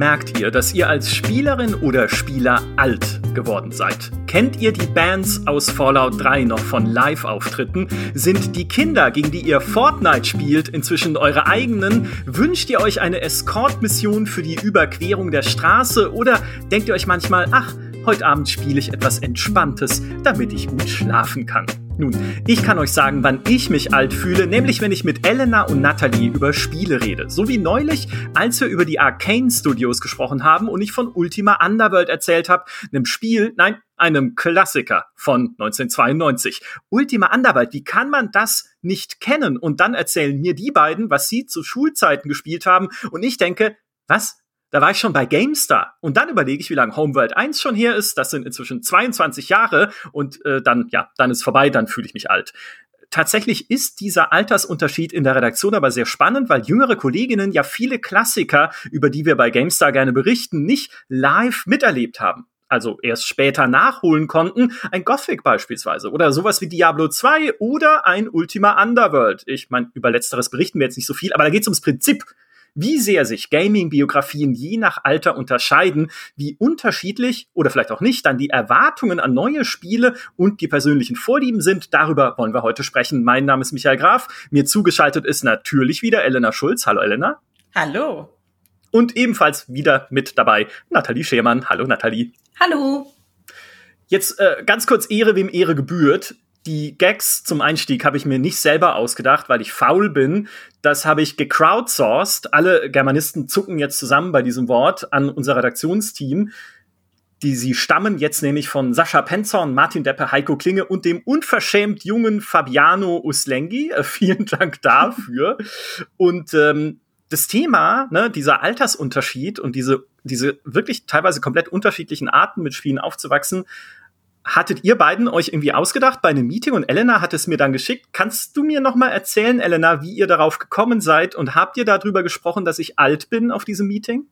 merkt ihr, dass ihr als Spielerin oder Spieler alt geworden seid? Kennt ihr die Bands aus Fallout 3 noch von Live-Auftritten? Sind die Kinder, gegen die ihr Fortnite spielt, inzwischen eure eigenen? Wünscht ihr euch eine Escort-Mission für die Überquerung der Straße? Oder denkt ihr euch manchmal, ach, heute Abend spiele ich etwas Entspanntes, damit ich gut schlafen kann? Nun, ich kann euch sagen, wann ich mich alt fühle, nämlich wenn ich mit Elena und Natalie über Spiele rede. So wie neulich, als wir über die Arcane Studios gesprochen haben und ich von Ultima Underworld erzählt habe, einem Spiel, nein, einem Klassiker von 1992. Ultima Underworld, wie kann man das nicht kennen? Und dann erzählen mir die beiden, was sie zu Schulzeiten gespielt haben und ich denke, was? Da war ich schon bei GameStar. Und dann überlege ich, wie lange Homeworld 1 schon her ist. Das sind inzwischen 22 Jahre. Und äh, dann, ja, dann ist vorbei, dann fühle ich mich alt. Tatsächlich ist dieser Altersunterschied in der Redaktion aber sehr spannend, weil jüngere Kolleginnen ja viele Klassiker, über die wir bei GameStar gerne berichten, nicht live miterlebt haben also erst später nachholen konnten, ein Gothic beispielsweise oder sowas wie Diablo 2 oder ein Ultima Underworld. Ich meine, über letzteres berichten wir jetzt nicht so viel, aber da geht es ums Prinzip wie sehr sich Gaming-Biografien je nach Alter unterscheiden, wie unterschiedlich oder vielleicht auch nicht dann die Erwartungen an neue Spiele und die persönlichen Vorlieben sind, darüber wollen wir heute sprechen. Mein Name ist Michael Graf, mir zugeschaltet ist natürlich wieder Elena Schulz. Hallo Elena. Hallo. Und ebenfalls wieder mit dabei Nathalie Schemann. Hallo Nathalie. Hallo. Jetzt äh, ganz kurz Ehre, wem Ehre gebührt die Gags zum Einstieg habe ich mir nicht selber ausgedacht, weil ich faul bin. Das habe ich gecrowdsourced. Alle Germanisten zucken jetzt zusammen bei diesem Wort an unser Redaktionsteam. Die sie stammen jetzt nämlich von Sascha Penzorn, Martin Deppe, Heiko Klinge und dem unverschämt jungen Fabiano Uslengi. Äh, vielen Dank dafür. und ähm, das Thema, ne, dieser Altersunterschied und diese, diese wirklich teilweise komplett unterschiedlichen Arten mit Spielen aufzuwachsen, hattet ihr beiden euch irgendwie ausgedacht bei einem Meeting und Elena hat es mir dann geschickt. Kannst du mir noch mal erzählen, Elena, wie ihr darauf gekommen seid und habt ihr darüber gesprochen, dass ich alt bin auf diesem Meeting?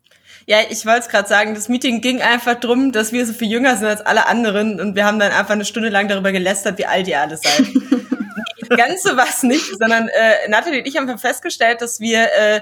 Ja, ich wollte es gerade sagen, das Meeting ging einfach drum, dass wir so viel jünger sind als alle anderen und wir haben dann einfach eine Stunde lang darüber gelästert, wie alt ihr alle seid. Ganz so was nicht, sondern äh, Nathalie und ich haben festgestellt, dass wir äh,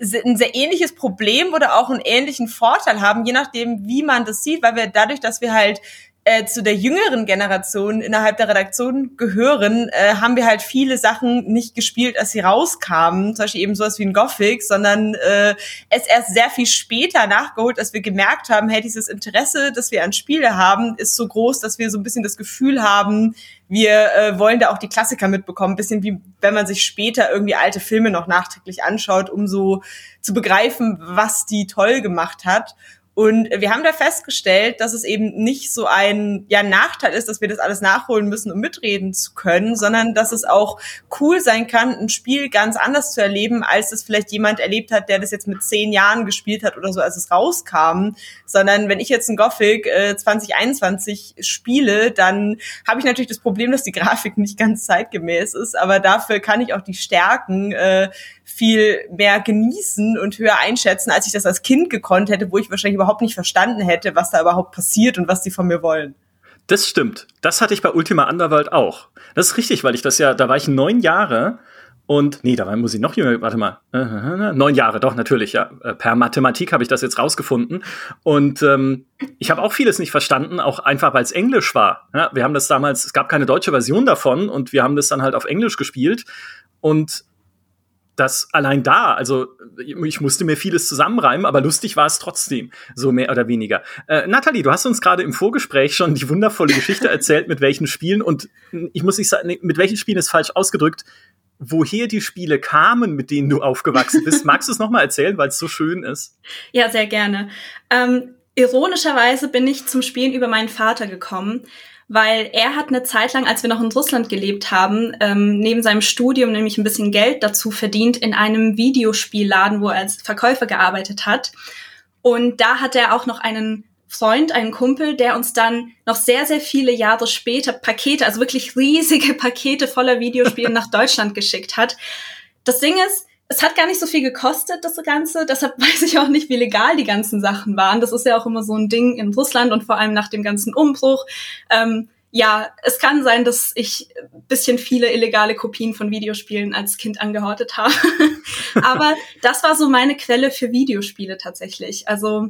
ein sehr ähnliches Problem oder auch einen ähnlichen Vorteil haben, je nachdem, wie man das sieht, weil wir dadurch, dass wir halt äh, zu der jüngeren Generation innerhalb der Redaktion gehören, äh, haben wir halt viele Sachen nicht gespielt, als sie rauskamen, zum Beispiel eben sowas wie ein Gothic, sondern äh, es erst sehr viel später nachgeholt, als wir gemerkt haben, hey, dieses Interesse, das wir an Spiele haben, ist so groß, dass wir so ein bisschen das Gefühl haben, wir äh, wollen da auch die Klassiker mitbekommen, bisschen wie wenn man sich später irgendwie alte Filme noch nachträglich anschaut, um so zu begreifen, was die toll gemacht hat. Und wir haben da festgestellt, dass es eben nicht so ein ja, Nachteil ist, dass wir das alles nachholen müssen, um mitreden zu können, sondern dass es auch cool sein kann, ein Spiel ganz anders zu erleben, als es vielleicht jemand erlebt hat, der das jetzt mit zehn Jahren gespielt hat oder so, als es rauskam. Sondern wenn ich jetzt ein Gothic äh, 2021 spiele, dann habe ich natürlich das Problem, dass die Grafik nicht ganz zeitgemäß ist, aber dafür kann ich auch die Stärken äh, viel mehr genießen und höher einschätzen, als ich das als Kind gekonnt hätte, wo ich wahrscheinlich überhaupt nicht verstanden hätte, was da überhaupt passiert und was die von mir wollen. Das stimmt. Das hatte ich bei Ultima Underworld auch. Das ist richtig, weil ich das ja, da war ich neun Jahre und nee, da war, muss ich noch jünger, warte mal, neun Jahre, doch, natürlich, ja. Äh, per Mathematik habe ich das jetzt rausgefunden. Und ähm, ich habe auch vieles nicht verstanden, auch einfach, weil es Englisch war. Ja, wir haben das damals, es gab keine deutsche Version davon und wir haben das dann halt auf Englisch gespielt. Und das allein da, also ich musste mir vieles zusammenreimen, aber lustig war es trotzdem, so mehr oder weniger. Äh, Nathalie, du hast uns gerade im Vorgespräch schon die wundervolle Geschichte erzählt, mit welchen Spielen und ich muss nicht sagen, mit welchen Spielen ist falsch ausgedrückt, woher die Spiele kamen, mit denen du aufgewachsen bist. Magst du es nochmal erzählen, weil es so schön ist? Ja, sehr gerne. Ähm, ironischerweise bin ich zum Spielen über meinen Vater gekommen weil er hat eine Zeit lang, als wir noch in Russland gelebt haben, ähm, neben seinem Studium nämlich ein bisschen Geld dazu verdient in einem Videospielladen, wo er als Verkäufer gearbeitet hat. Und da hat er auch noch einen Freund, einen Kumpel, der uns dann noch sehr, sehr viele Jahre später Pakete, also wirklich riesige Pakete voller Videospiele nach Deutschland geschickt hat. Das Ding ist, es hat gar nicht so viel gekostet, das Ganze. Deshalb weiß ich auch nicht, wie legal die ganzen Sachen waren. Das ist ja auch immer so ein Ding in Russland und vor allem nach dem ganzen Umbruch. Ähm, ja, es kann sein, dass ich bisschen viele illegale Kopien von Videospielen als Kind angehortet habe. Aber das war so meine Quelle für Videospiele tatsächlich. Also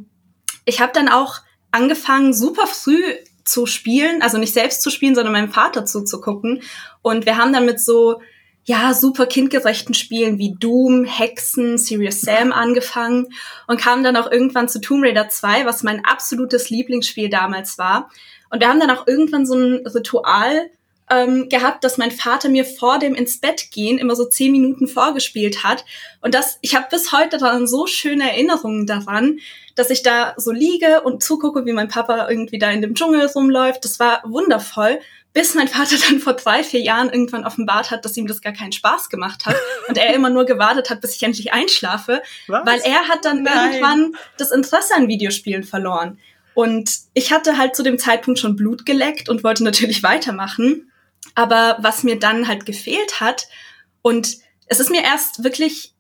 ich habe dann auch angefangen, super früh zu spielen, also nicht selbst zu spielen, sondern meinem Vater zuzugucken. Und wir haben dann mit so ja, super kindgerechten Spielen wie Doom, Hexen, Serious Sam angefangen und kamen dann auch irgendwann zu Tomb Raider 2, was mein absolutes Lieblingsspiel damals war. Und wir haben dann auch irgendwann so ein Ritual ähm, gehabt, dass mein Vater mir vor dem ins Bett gehen immer so zehn Minuten vorgespielt hat. Und das, ich habe bis heute dann so schöne Erinnerungen daran, dass ich da so liege und zugucke, wie mein Papa irgendwie da in dem Dschungel rumläuft. Das war wundervoll bis mein Vater dann vor drei, vier Jahren irgendwann offenbart hat, dass ihm das gar keinen Spaß gemacht hat und er immer nur gewartet hat, bis ich endlich einschlafe, Was? weil er hat dann Nein. irgendwann das Interesse an Videospielen verloren. Und ich hatte halt zu dem Zeitpunkt schon Blut geleckt und wollte natürlich weitermachen. Aber was mir dann halt gefehlt hat, und es ist mir erst wirklich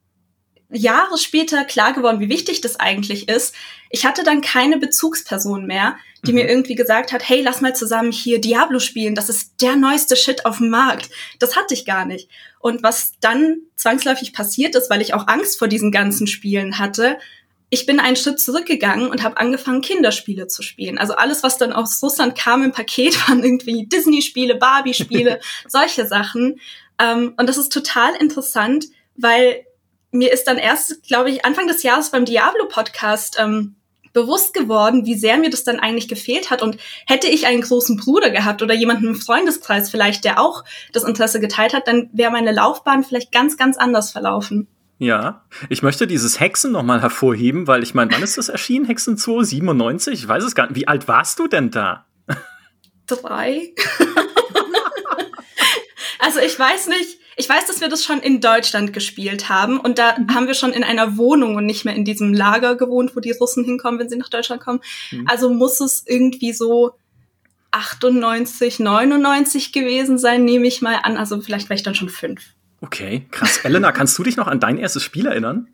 Jahre später klar geworden, wie wichtig das eigentlich ist. Ich hatte dann keine Bezugsperson mehr, die mhm. mir irgendwie gesagt hat, hey, lass mal zusammen hier Diablo spielen, das ist der neueste Shit auf dem Markt. Das hatte ich gar nicht. Und was dann zwangsläufig passiert ist, weil ich auch Angst vor diesen ganzen Spielen hatte, ich bin einen Schritt zurückgegangen und habe angefangen, Kinderspiele zu spielen. Also alles, was dann aus Russland kam im Paket, waren irgendwie Disney-Spiele, Barbie-Spiele, solche Sachen. Ähm, und das ist total interessant, weil mir ist dann erst, glaube ich, Anfang des Jahres beim Diablo-Podcast ähm, bewusst geworden, wie sehr mir das dann eigentlich gefehlt hat. Und hätte ich einen großen Bruder gehabt oder jemanden im Freundeskreis vielleicht, der auch das Interesse geteilt hat, dann wäre meine Laufbahn vielleicht ganz, ganz anders verlaufen. Ja, ich möchte dieses Hexen nochmal hervorheben, weil ich meine, wann ist das erschienen? Hexen 2, 97? Ich weiß es gar nicht. Wie alt warst du denn da? Drei. also ich weiß nicht, ich weiß, dass wir das schon in Deutschland gespielt haben und da mhm. haben wir schon in einer Wohnung und nicht mehr in diesem Lager gewohnt, wo die Russen hinkommen, wenn sie nach Deutschland kommen. Mhm. Also muss es irgendwie so 98, 99 gewesen sein, nehme ich mal an. Also vielleicht war ich dann schon fünf. Okay, krass. Elena, kannst du dich noch an dein erstes Spiel erinnern?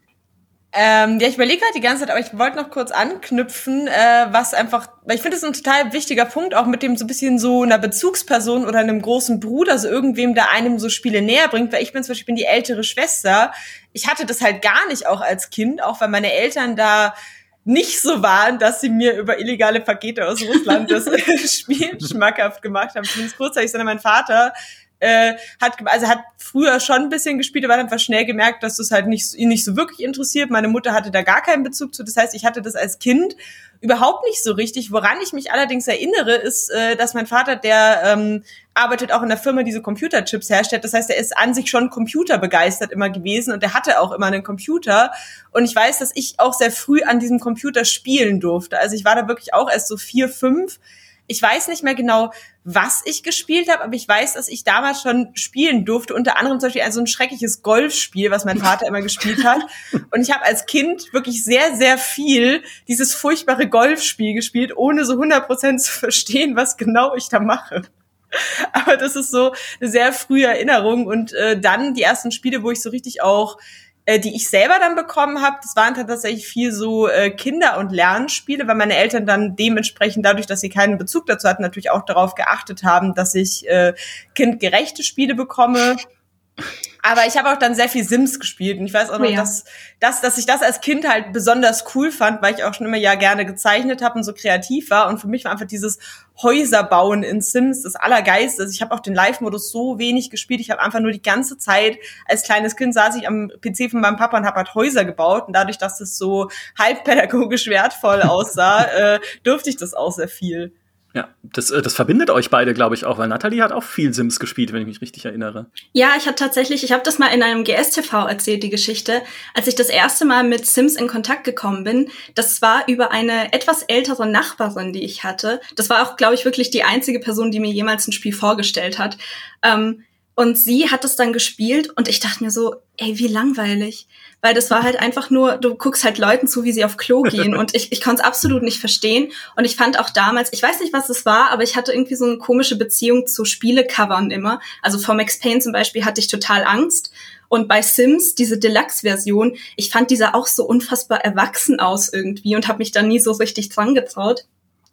Ähm, ja, ich überlege halt die ganze Zeit, aber ich wollte noch kurz anknüpfen, äh, was einfach, weil ich finde es ein total wichtiger Punkt, auch mit dem so ein bisschen so einer Bezugsperson oder einem großen Bruder, so irgendwem, der einem so Spiele näher bringt, weil ich bin zum Beispiel bin die ältere Schwester. Ich hatte das halt gar nicht auch als Kind, auch weil meine Eltern da nicht so waren, dass sie mir über illegale Pakete aus Russland das Spiel schmackhaft gemacht haben, zumindest kurzzeitig, sondern mein Vater äh, hat also hat früher schon ein bisschen gespielt, aber hat einfach schnell gemerkt, dass das halt nicht ihn nicht so wirklich interessiert. Meine Mutter hatte da gar keinen Bezug zu. Das heißt, ich hatte das als Kind überhaupt nicht so richtig. Woran ich mich allerdings erinnere, ist, äh, dass mein Vater, der ähm, arbeitet auch in der Firma, die so Computerchips herstellt. Das heißt, er ist an sich schon computerbegeistert immer gewesen und er hatte auch immer einen Computer. Und ich weiß, dass ich auch sehr früh an diesem Computer spielen durfte. Also ich war da wirklich auch erst so vier, fünf ich weiß nicht mehr genau, was ich gespielt habe, aber ich weiß, dass ich damals schon spielen durfte. Unter anderem zum Beispiel ein so ein schreckliches Golfspiel, was mein Vater immer gespielt hat. Und ich habe als Kind wirklich sehr, sehr viel dieses furchtbare Golfspiel gespielt, ohne so 100% zu verstehen, was genau ich da mache. Aber das ist so eine sehr frühe Erinnerung. Und äh, dann die ersten Spiele, wo ich so richtig auch äh, die ich selber dann bekommen habe, das waren tatsächlich viel so äh, Kinder- und Lernspiele, weil meine Eltern dann dementsprechend dadurch, dass sie keinen Bezug dazu hatten, natürlich auch darauf geachtet haben, dass ich äh, kindgerechte Spiele bekomme. Aber ich habe auch dann sehr viel Sims gespielt und ich weiß auch noch, oh ja. dass, dass, dass ich das als Kind halt besonders cool fand, weil ich auch schon immer ja gerne gezeichnet habe und so kreativ war. Und für mich war einfach dieses Häuserbauen in Sims das Allergeiste. Also ich habe auch den Live-Modus so wenig gespielt. Ich habe einfach nur die ganze Zeit als kleines Kind saß ich am PC von meinem Papa und habe halt Häuser gebaut. Und dadurch, dass es so halbpädagogisch wertvoll aussah, äh, durfte ich das auch sehr viel. Ja, das, äh, das verbindet euch beide, glaube ich, auch, weil Natalie hat auch viel Sims gespielt, wenn ich mich richtig erinnere. Ja, ich habe tatsächlich, ich habe das mal in einem GSTV erzählt, die Geschichte, als ich das erste Mal mit Sims in Kontakt gekommen bin. Das war über eine etwas ältere Nachbarin, die ich hatte. Das war auch, glaube ich, wirklich die einzige Person, die mir jemals ein Spiel vorgestellt hat. Ähm, und sie hat es dann gespielt und ich dachte mir so, ey, wie langweilig weil das war halt einfach nur, du guckst halt Leuten zu, wie sie auf Klo gehen und ich, ich konnte es absolut nicht verstehen und ich fand auch damals, ich weiß nicht, was es war, aber ich hatte irgendwie so eine komische Beziehung zu Spielecovern immer. Also vor Max Payne zum Beispiel hatte ich total Angst und bei Sims, diese Deluxe-Version, ich fand dieser auch so unfassbar erwachsen aus irgendwie und habe mich da nie so richtig dran getraut.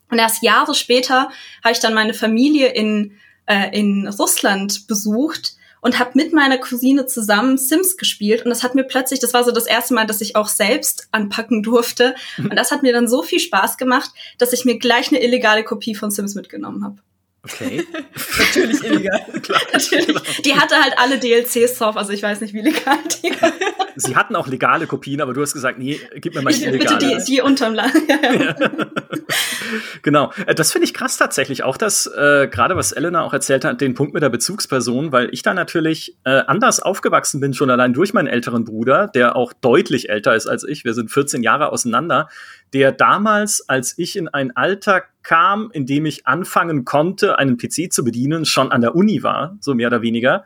Und erst Jahre später habe ich dann meine Familie in, äh, in Russland besucht und habe mit meiner Cousine zusammen Sims gespielt und das hat mir plötzlich, das war so das erste Mal, dass ich auch selbst anpacken durfte und das hat mir dann so viel Spaß gemacht, dass ich mir gleich eine illegale Kopie von Sims mitgenommen habe. Okay. Natürlich illegal. Klar, Natürlich. genau. Die hatte halt alle DLCs drauf, also ich weiß nicht, wie legal die Sie hatten auch legale Kopien, aber du hast gesagt, nee, gib mir mal die Ich, bitte illegale. die, die unterm Land. Ja, ja. Genau. Äh, Das finde ich krass tatsächlich. Auch das, äh, gerade was Elena auch erzählt hat, den Punkt mit der Bezugsperson, weil ich da natürlich äh, anders aufgewachsen bin, schon allein durch meinen älteren Bruder, der auch deutlich älter ist als ich. Wir sind 14 Jahre auseinander, der damals, als ich in ein Alter kam, in dem ich anfangen konnte, einen PC zu bedienen, schon an der Uni war, so mehr oder weniger.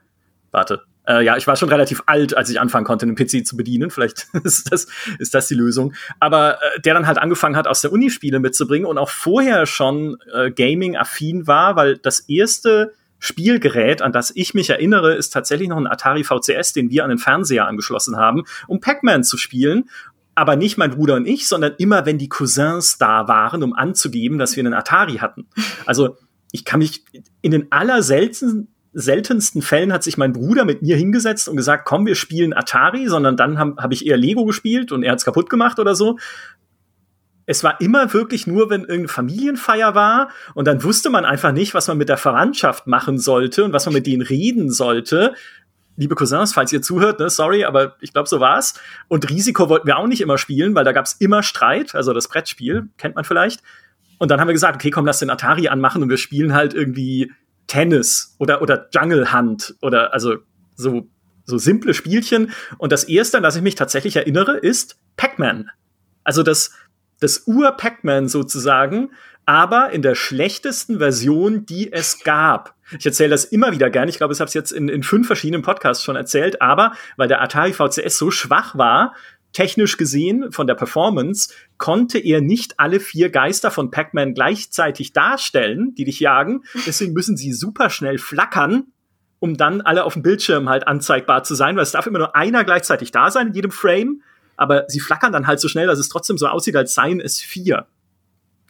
Warte. Äh, ja, ich war schon relativ alt, als ich anfangen konnte, einen PC zu bedienen. Vielleicht ist das, ist das die Lösung. Aber äh, der dann halt angefangen hat, aus der Uni Spiele mitzubringen und auch vorher schon äh, Gaming-affin war, weil das erste Spielgerät, an das ich mich erinnere, ist tatsächlich noch ein Atari VCS, den wir an den Fernseher angeschlossen haben, um Pac-Man zu spielen. Aber nicht mein Bruder und ich, sondern immer, wenn die Cousins da waren, um anzugeben, dass wir einen Atari hatten. Also ich kann mich in den allerseltensten seltensten Fällen hat sich mein Bruder mit mir hingesetzt und gesagt, komm, wir spielen Atari, sondern dann habe hab ich eher Lego gespielt und er hat's kaputt gemacht oder so. Es war immer wirklich nur, wenn irgendeine Familienfeier war und dann wusste man einfach nicht, was man mit der Verwandtschaft machen sollte und was man mit denen reden sollte. Liebe Cousins, falls ihr zuhört, ne, sorry, aber ich glaube, so war's. Und Risiko wollten wir auch nicht immer spielen, weil da gab's immer Streit, also das Brettspiel, kennt man vielleicht. Und dann haben wir gesagt, okay, komm, lass den Atari anmachen und wir spielen halt irgendwie Tennis oder, oder Jungle Hunt oder also so, so simple Spielchen. Und das erste, an das ich mich tatsächlich erinnere, ist Pac-Man. Also das, das Ur-Pac-Man sozusagen, aber in der schlechtesten Version, die es gab. Ich erzähle das immer wieder gerne. Ich glaube, ich habe es jetzt in, in fünf verschiedenen Podcasts schon erzählt, aber weil der Atari VCS so schwach war, technisch gesehen von der Performance, konnte er nicht alle vier Geister von Pac-Man gleichzeitig darstellen, die dich jagen. Deswegen müssen sie super schnell flackern, um dann alle auf dem Bildschirm halt anzeigbar zu sein, weil es darf immer nur einer gleichzeitig da sein in jedem Frame, aber sie flackern dann halt so schnell, dass es trotzdem so aussieht, als seien es vier.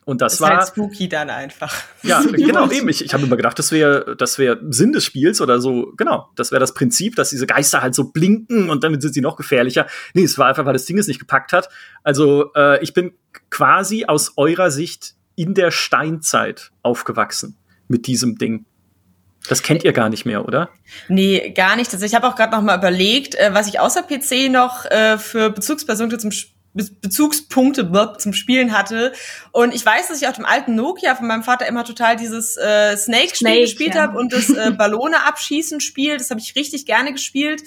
Und das ist war halt spooky dann einfach. ja, genau, eben. Ich, ich habe immer gedacht, das wäre das wäre Sinn des Spiels oder so. Genau, das wäre das Prinzip, dass diese Geister halt so blinken und damit sind sie noch gefährlicher. Nee, es war einfach, weil das Ding es nicht gepackt hat. Also äh, ich bin quasi aus eurer Sicht in der Steinzeit aufgewachsen mit diesem Ding. Das kennt ihr gar nicht mehr, oder? Nee, gar nicht. Also ich habe auch gerade noch mal überlegt, äh, was ich außer PC noch äh, für Bezugspersonen zum Sp- Be Bezugspunkte zum Spielen hatte. Und ich weiß, dass ich auf dem alten Nokia von meinem Vater immer total dieses äh, Snake-Spiel Snake, gespielt ja. habe und das äh, Ballone abschießen Spiel. Das habe ich richtig gerne gespielt.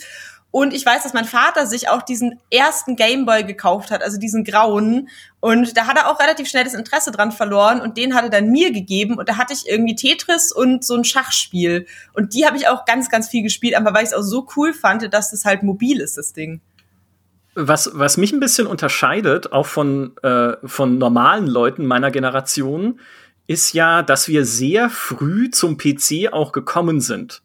Und ich weiß, dass mein Vater sich auch diesen ersten Gameboy gekauft hat, also diesen grauen. Und da hat er auch relativ schnell das Interesse dran verloren und den hat er dann mir gegeben. Und da hatte ich irgendwie Tetris und so ein Schachspiel. Und die habe ich auch ganz, ganz viel gespielt, aber weil ich es auch so cool fand, dass das halt mobil ist, das Ding. Was, was mich ein bisschen unterscheidet, auch von, äh, von normalen Leuten meiner Generation, ist ja, dass wir sehr früh zum PC auch gekommen sind.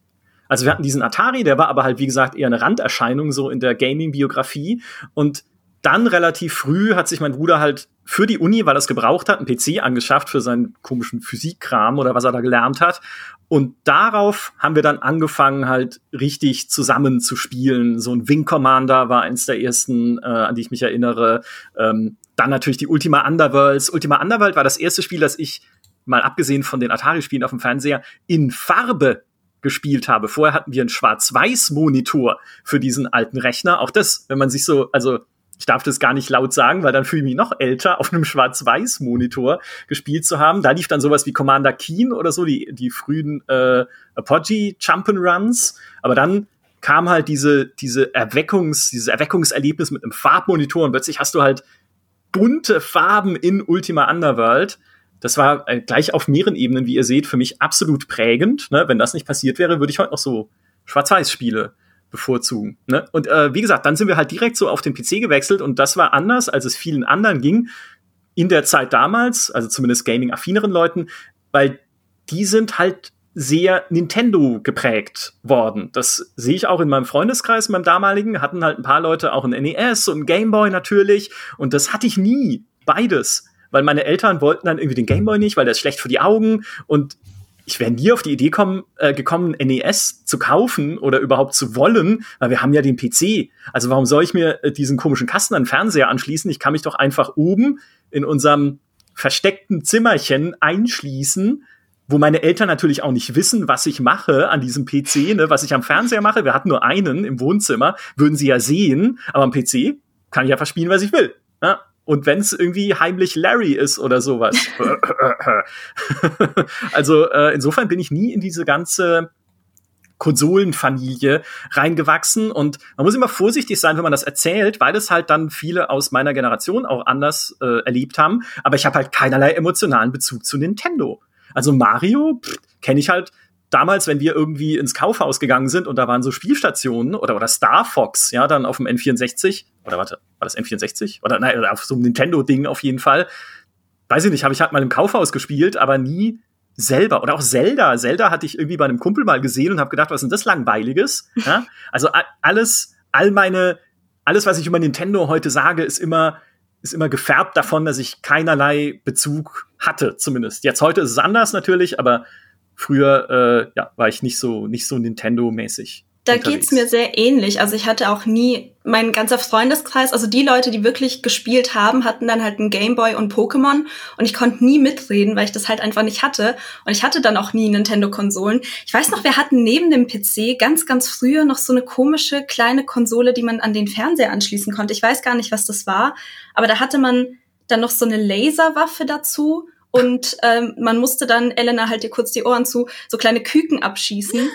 Also wir hatten diesen Atari, der war aber halt, wie gesagt, eher eine Randerscheinung so in der Gaming-Biografie. Und dann relativ früh hat sich mein Bruder halt für die Uni, weil er es gebraucht hat, einen PC angeschafft für seinen komischen Physikkram oder was er da gelernt hat. Und darauf haben wir dann angefangen, halt richtig zusammen zu spielen. So ein Wing Commander war eins der ersten, äh, an die ich mich erinnere. Ähm, dann natürlich die Ultima Underworlds. Ultima Underworld war das erste Spiel, das ich, mal abgesehen von den Atari-Spielen auf dem Fernseher, in Farbe gespielt habe. Vorher hatten wir einen Schwarz-Weiß-Monitor für diesen alten Rechner. Auch das, wenn man sich so, also ich darf das gar nicht laut sagen, weil dann fühle ich mich noch älter, auf einem Schwarz-Weiß-Monitor gespielt zu haben. Da lief dann sowas wie Commander Keen oder so, die, die frühen äh, Apogee Jump'n'Runs. Aber dann kam halt diese, diese Erweckungs, dieses Erweckungserlebnis mit einem Farbmonitor und plötzlich hast du halt bunte Farben in Ultima Underworld. Das war äh, gleich auf mehreren Ebenen, wie ihr seht, für mich absolut prägend. Ne? Wenn das nicht passiert wäre, würde ich heute noch so Schwarz-Weiß-Spiele bevorzugen. Ne? Und äh, wie gesagt, dann sind wir halt direkt so auf den PC gewechselt und das war anders, als es vielen anderen ging in der Zeit damals, also zumindest Gaming-affineren Leuten, weil die sind halt sehr Nintendo geprägt worden. Das sehe ich auch in meinem Freundeskreis, in meinem damaligen, hatten halt ein paar Leute auch ein NES und ein Gameboy natürlich und das hatte ich nie, beides. weil meine Eltern wollten dann irgendwie den Gameboy nicht, weil der ist schlecht für die Augen und ich wäre nie auf die Idee kommen, äh, gekommen, NES zu kaufen oder überhaupt zu wollen, weil wir haben ja den PC. Also warum soll ich mir äh, diesen komischen Kasten an Fernseher anschließen? Ich kann mich doch einfach oben in unserem versteckten Zimmerchen einschließen, wo meine Eltern natürlich auch nicht wissen, was ich mache an diesem PC, ne, was ich am Fernseher mache. Wir hatten nur einen im Wohnzimmer, würden sie ja sehen, aber am PC kann ich einfach spielen, was ich will. Ja? Und wenn es irgendwie heimlich Larry ist oder sowas. also äh, insofern bin ich nie in diese ganze Konsolenfamilie reingewachsen und man muss immer vorsichtig sein, wenn man das erzählt, weil es halt dann viele aus meiner Generation auch anders äh, erlebt haben. Aber ich habe halt keinerlei emotionalen Bezug zu Nintendo. Also Mario kenne ich halt damals, wenn wir irgendwie ins Kaufhaus gegangen sind und da waren so Spielstationen oder, oder Star Fox, ja, dann auf dem N64, oder warte, war das N64? Oder nein, auf so einem Nintendo-Ding auf jeden Fall. Weiß ich nicht, habe ich halt mal im Kaufhaus gespielt, aber nie selber. Oder auch Zelda. Zelda hatte ich irgendwie bei einem Kumpel mal gesehen und habe gedacht, was ist denn das Langweiliges? Ja? Also alles, all meine, alles, was ich über Nintendo heute sage, ist immer, ist immer gefärbt davon, dass ich keinerlei Bezug hatte, zumindest. Jetzt heute ist es anders natürlich, aber früher äh, ja, war ich nicht so, nicht so Nintendo-mäßig. Da geht's mir sehr ähnlich. Also ich hatte auch nie, mein ganzer Freundeskreis, also die Leute, die wirklich gespielt haben, hatten dann halt einen Gameboy und Pokémon und ich konnte nie mitreden, weil ich das halt einfach nicht hatte. Und ich hatte dann auch nie Nintendo-Konsolen. Ich weiß noch, wir hatten neben dem PC ganz, ganz früher noch so eine komische kleine Konsole, die man an den Fernseher anschließen konnte. Ich weiß gar nicht, was das war, aber da hatte man dann noch so eine Laserwaffe dazu und ähm, man musste dann, Elena, halt dir kurz die Ohren zu, so kleine Küken abschießen.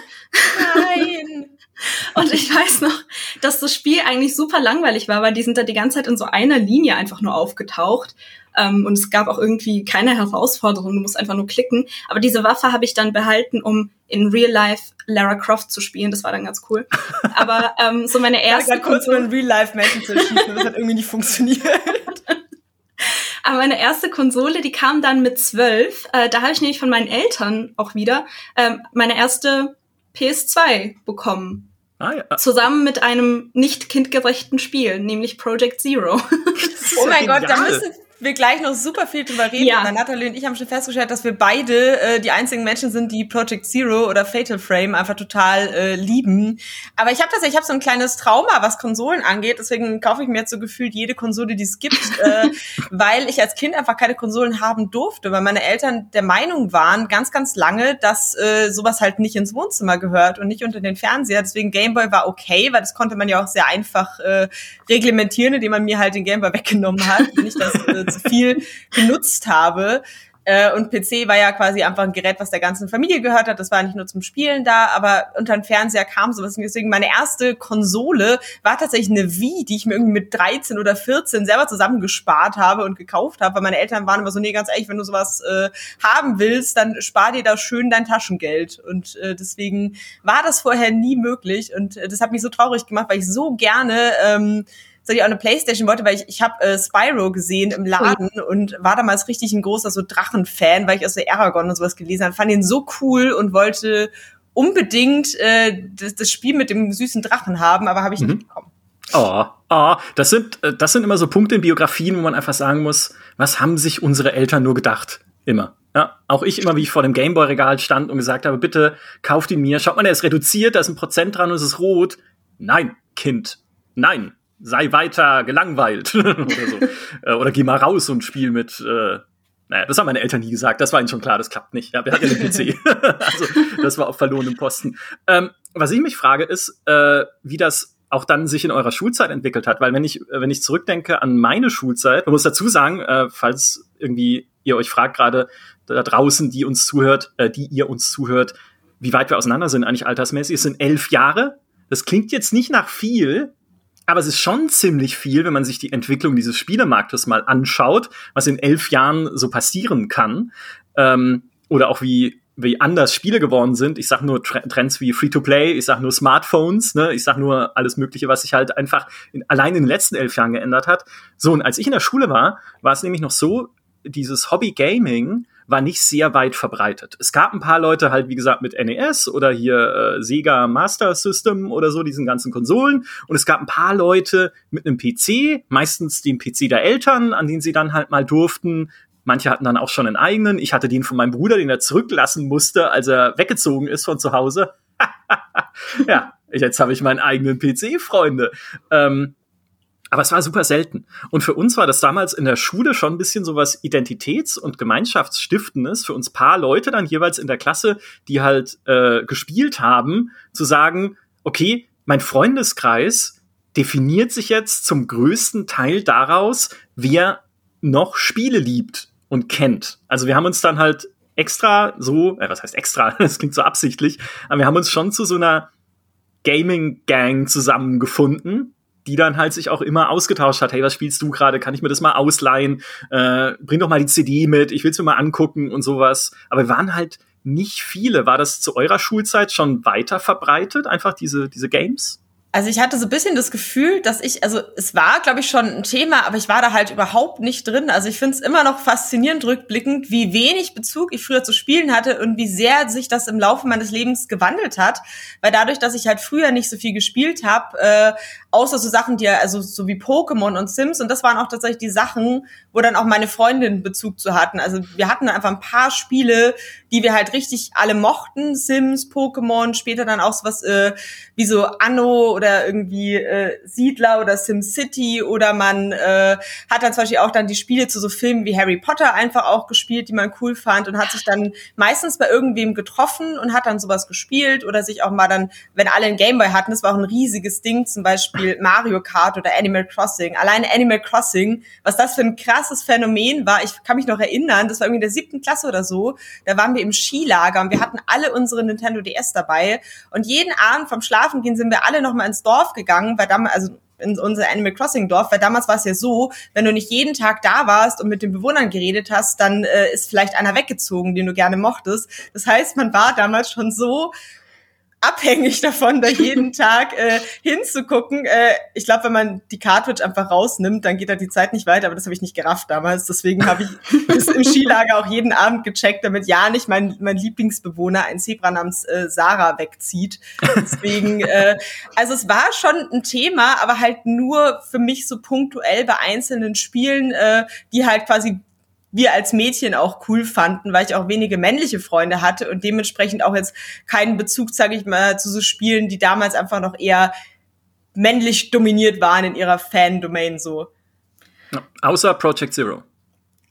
Nein! Und ich weiß noch, dass das Spiel eigentlich super langweilig war, weil die sind da die ganze Zeit in so einer Linie einfach nur aufgetaucht. Ähm, und es gab auch irgendwie keine Herausforderung, du musst einfach nur klicken. Aber diese Waffe habe ich dann behalten, um in Real Life Lara Croft zu spielen. Das war dann ganz cool. Aber ähm, so meine erste. Ja, kurz mal in Real Life Menschen zu schießen, das hat irgendwie nicht funktioniert. Aber meine erste Konsole, die kam dann mit zwölf. Äh, da habe ich nämlich von meinen Eltern auch wieder ähm, meine erste PS2 bekommen. Ah, ja. Zusammen mit einem nicht kindgerechten Spiel, nämlich Project Zero. oh mein Gott, da müssen wir gleich noch super viel drüber reden. Ja. Natalie und ich haben schon festgestellt, dass wir beide äh, die einzigen Menschen sind, die Project Zero oder Fatal Frame einfach total äh, lieben. Aber ich habe tatsächlich, ich habe so ein kleines Trauma, was Konsolen angeht. Deswegen kaufe ich mir jetzt so gefühlt jede Konsole, die es gibt, äh, weil ich als Kind einfach keine Konsolen haben durfte, weil meine Eltern der Meinung waren, ganz, ganz lange, dass äh, sowas halt nicht ins Wohnzimmer gehört und nicht unter den Fernseher. Deswegen Gameboy war okay, weil das konnte man ja auch sehr einfach äh, reglementieren, indem man mir halt den Gameboy weggenommen hat. Nicht, dass äh, zu viel genutzt habe. Äh, und PC war ja quasi einfach ein Gerät, was der ganzen Familie gehört hat. Das war nicht nur zum Spielen da, aber unter den Fernseher kam sowas. Und deswegen meine erste Konsole war tatsächlich eine Wii, die ich mir irgendwie mit 13 oder 14 selber zusammengespart habe und gekauft habe. Weil meine Eltern waren immer so, nee, ganz ehrlich, wenn du sowas äh, haben willst, dann spar dir da schön dein Taschengeld. Und äh, deswegen war das vorher nie möglich. Und äh, das hat mich so traurig gemacht, weil ich so gerne ähm, dass ich auch eine Playstation wollte, weil ich, ich habe äh, Spyro gesehen im Laden oh. und war damals richtig ein großer so Drachen-Fan, weil ich aus der Aragon und sowas gelesen habe. Fand ihn so cool und wollte unbedingt äh, das, das Spiel mit dem süßen Drachen haben, aber habe ich mhm. nicht bekommen. Oh, oh, das sind, äh, das sind immer so Punkte in Biografien, wo man einfach sagen muss, was haben sich unsere Eltern nur gedacht? Immer. Ja, auch ich immer, wie ich vor dem Gameboy-Regal stand und gesagt habe, bitte kauft ihn mir. Schaut mal, der ist reduziert, da ist ein Prozent dran und es ist rot. Nein, Kind. Nein sei weiter gelangweilt oder so. Äh, oder geh mal raus und spiel mit. Äh, naja, das haben meine Eltern nie gesagt. Das war ihnen schon klar, das klappt nicht. Ja, wir hatten ja den PC. also, das war auf verlorenem Posten. Ähm, was ich mich frage, ist, äh, wie das auch dann sich in eurer Schulzeit entwickelt hat. Weil wenn ich, wenn ich zurückdenke an meine Schulzeit, man muss dazu sagen, äh, falls irgendwie ihr euch fragt gerade da draußen, die uns zuhört, äh, die ihr uns zuhört, wie weit wir auseinander sind eigentlich altersmäßig. Es sind elf Jahre. Das klingt jetzt nicht nach viel, aber es ist schon ziemlich viel, wenn man sich die Entwicklung dieses Spielemarktes mal anschaut, was in elf Jahren so passieren kann. Ähm, oder auch wie, wie anders Spiele geworden sind. Ich sag nur Trends wie Free-to-Play, ich sag nur Smartphones, ne? ich sag nur alles Mögliche, was sich halt einfach in, allein in den letzten elf Jahren geändert hat. So, und als ich in der Schule war, war es nämlich noch so, dieses Hobby Gaming war nicht sehr weit verbreitet. Es gab ein paar Leute halt, wie gesagt, mit NES oder hier äh, Sega Master System oder so, diesen ganzen Konsolen. Und es gab ein paar Leute mit einem PC, meistens den PC der Eltern, an den sie dann halt mal durften. Manche hatten dann auch schon einen eigenen. Ich hatte den von meinem Bruder, den er zurücklassen musste, als er weggezogen ist von zu Hause. ja, jetzt habe ich meinen eigenen PC, Freunde. Ähm, aber es war super selten. Und für uns war das damals in der Schule schon ein bisschen so was Identitäts- und Gemeinschaftsstiftendes. Für uns paar Leute dann jeweils in der Klasse, die halt äh, gespielt haben, zu sagen, okay, mein Freundeskreis definiert sich jetzt zum größten Teil daraus, wer noch Spiele liebt und kennt. Also wir haben uns dann halt extra so, äh, was heißt extra, das klingt so absichtlich, aber wir haben uns schon zu so einer Gaming-Gang zusammengefunden, die dann halt sich auch immer ausgetauscht hat. Hey, was spielst du gerade? Kann ich mir das mal ausleihen? Äh, bring doch mal die CD mit. Ich will's mir mal angucken und sowas. Aber wir waren halt nicht viele. War das zu eurer Schulzeit schon weiter verbreitet? Einfach diese, diese Games? Also ich hatte so ein bisschen das Gefühl, dass ich, also es war, glaube ich, schon ein Thema, aber ich war da halt überhaupt nicht drin. Also ich finde es immer noch faszinierend rückblickend, wie wenig Bezug ich früher zu Spielen hatte und wie sehr sich das im Laufe meines Lebens gewandelt hat. Weil dadurch, dass ich halt früher nicht so viel gespielt habe, äh, außer so Sachen, die also so wie Pokémon und Sims, und das waren auch tatsächlich die Sachen, wo dann auch meine Freundin Bezug zu hatten. Also wir hatten einfach ein paar Spiele, die wir halt richtig alle mochten, Sims, Pokémon, später dann auch so was äh, wie so Anno oder irgendwie äh, Siedler oder SimCity oder man äh, hat dann zum Beispiel auch dann die Spiele zu so Filmen wie Harry Potter einfach auch gespielt, die man cool fand und hat sich dann meistens bei irgendwem getroffen und hat dann sowas gespielt oder sich auch mal dann, wenn alle einen Gameboy hatten, das war auch ein riesiges Ding, zum Beispiel Mario Kart oder Animal Crossing. Alleine Animal Crossing, was das für ein krasses Phänomen war, ich kann mich noch erinnern, das war irgendwie in der siebten Klasse oder so, da waren wir im Skilager und wir hatten alle unsere Nintendo DS dabei und jeden Abend vom Schlafen gehen sind wir alle noch mal ins Dorf gegangen, weil damals, also in unser Animal Crossing Dorf, weil damals war es ja so, wenn du nicht jeden Tag da warst und mit den Bewohnern geredet hast, dann äh, ist vielleicht einer weggezogen, den du gerne mochtest. Das heißt, man war damals schon so abhängig davon, da jeden Tag äh, hinzugucken. Äh, ich glaube, wenn man die Cartridge einfach rausnimmt, dann geht da die Zeit nicht weiter, aber das habe ich nicht gerafft damals. Deswegen habe ich das im Skilager auch jeden Abend gecheckt, damit ja nicht mein, mein Lieblingsbewohner, ein Zebra namens äh, Sarah, wegzieht. Deswegen, äh, also es war schon ein Thema, aber halt nur für mich so punktuell bei einzelnen Spielen, äh, die halt quasi wir als Mädchen auch cool fanden, weil ich auch wenige männliche Freunde hatte und dementsprechend auch jetzt keinen Bezug, sage ich mal, zu so Spielen, die damals einfach noch eher männlich dominiert waren in ihrer Fan-Domain so. Außer Project Zero.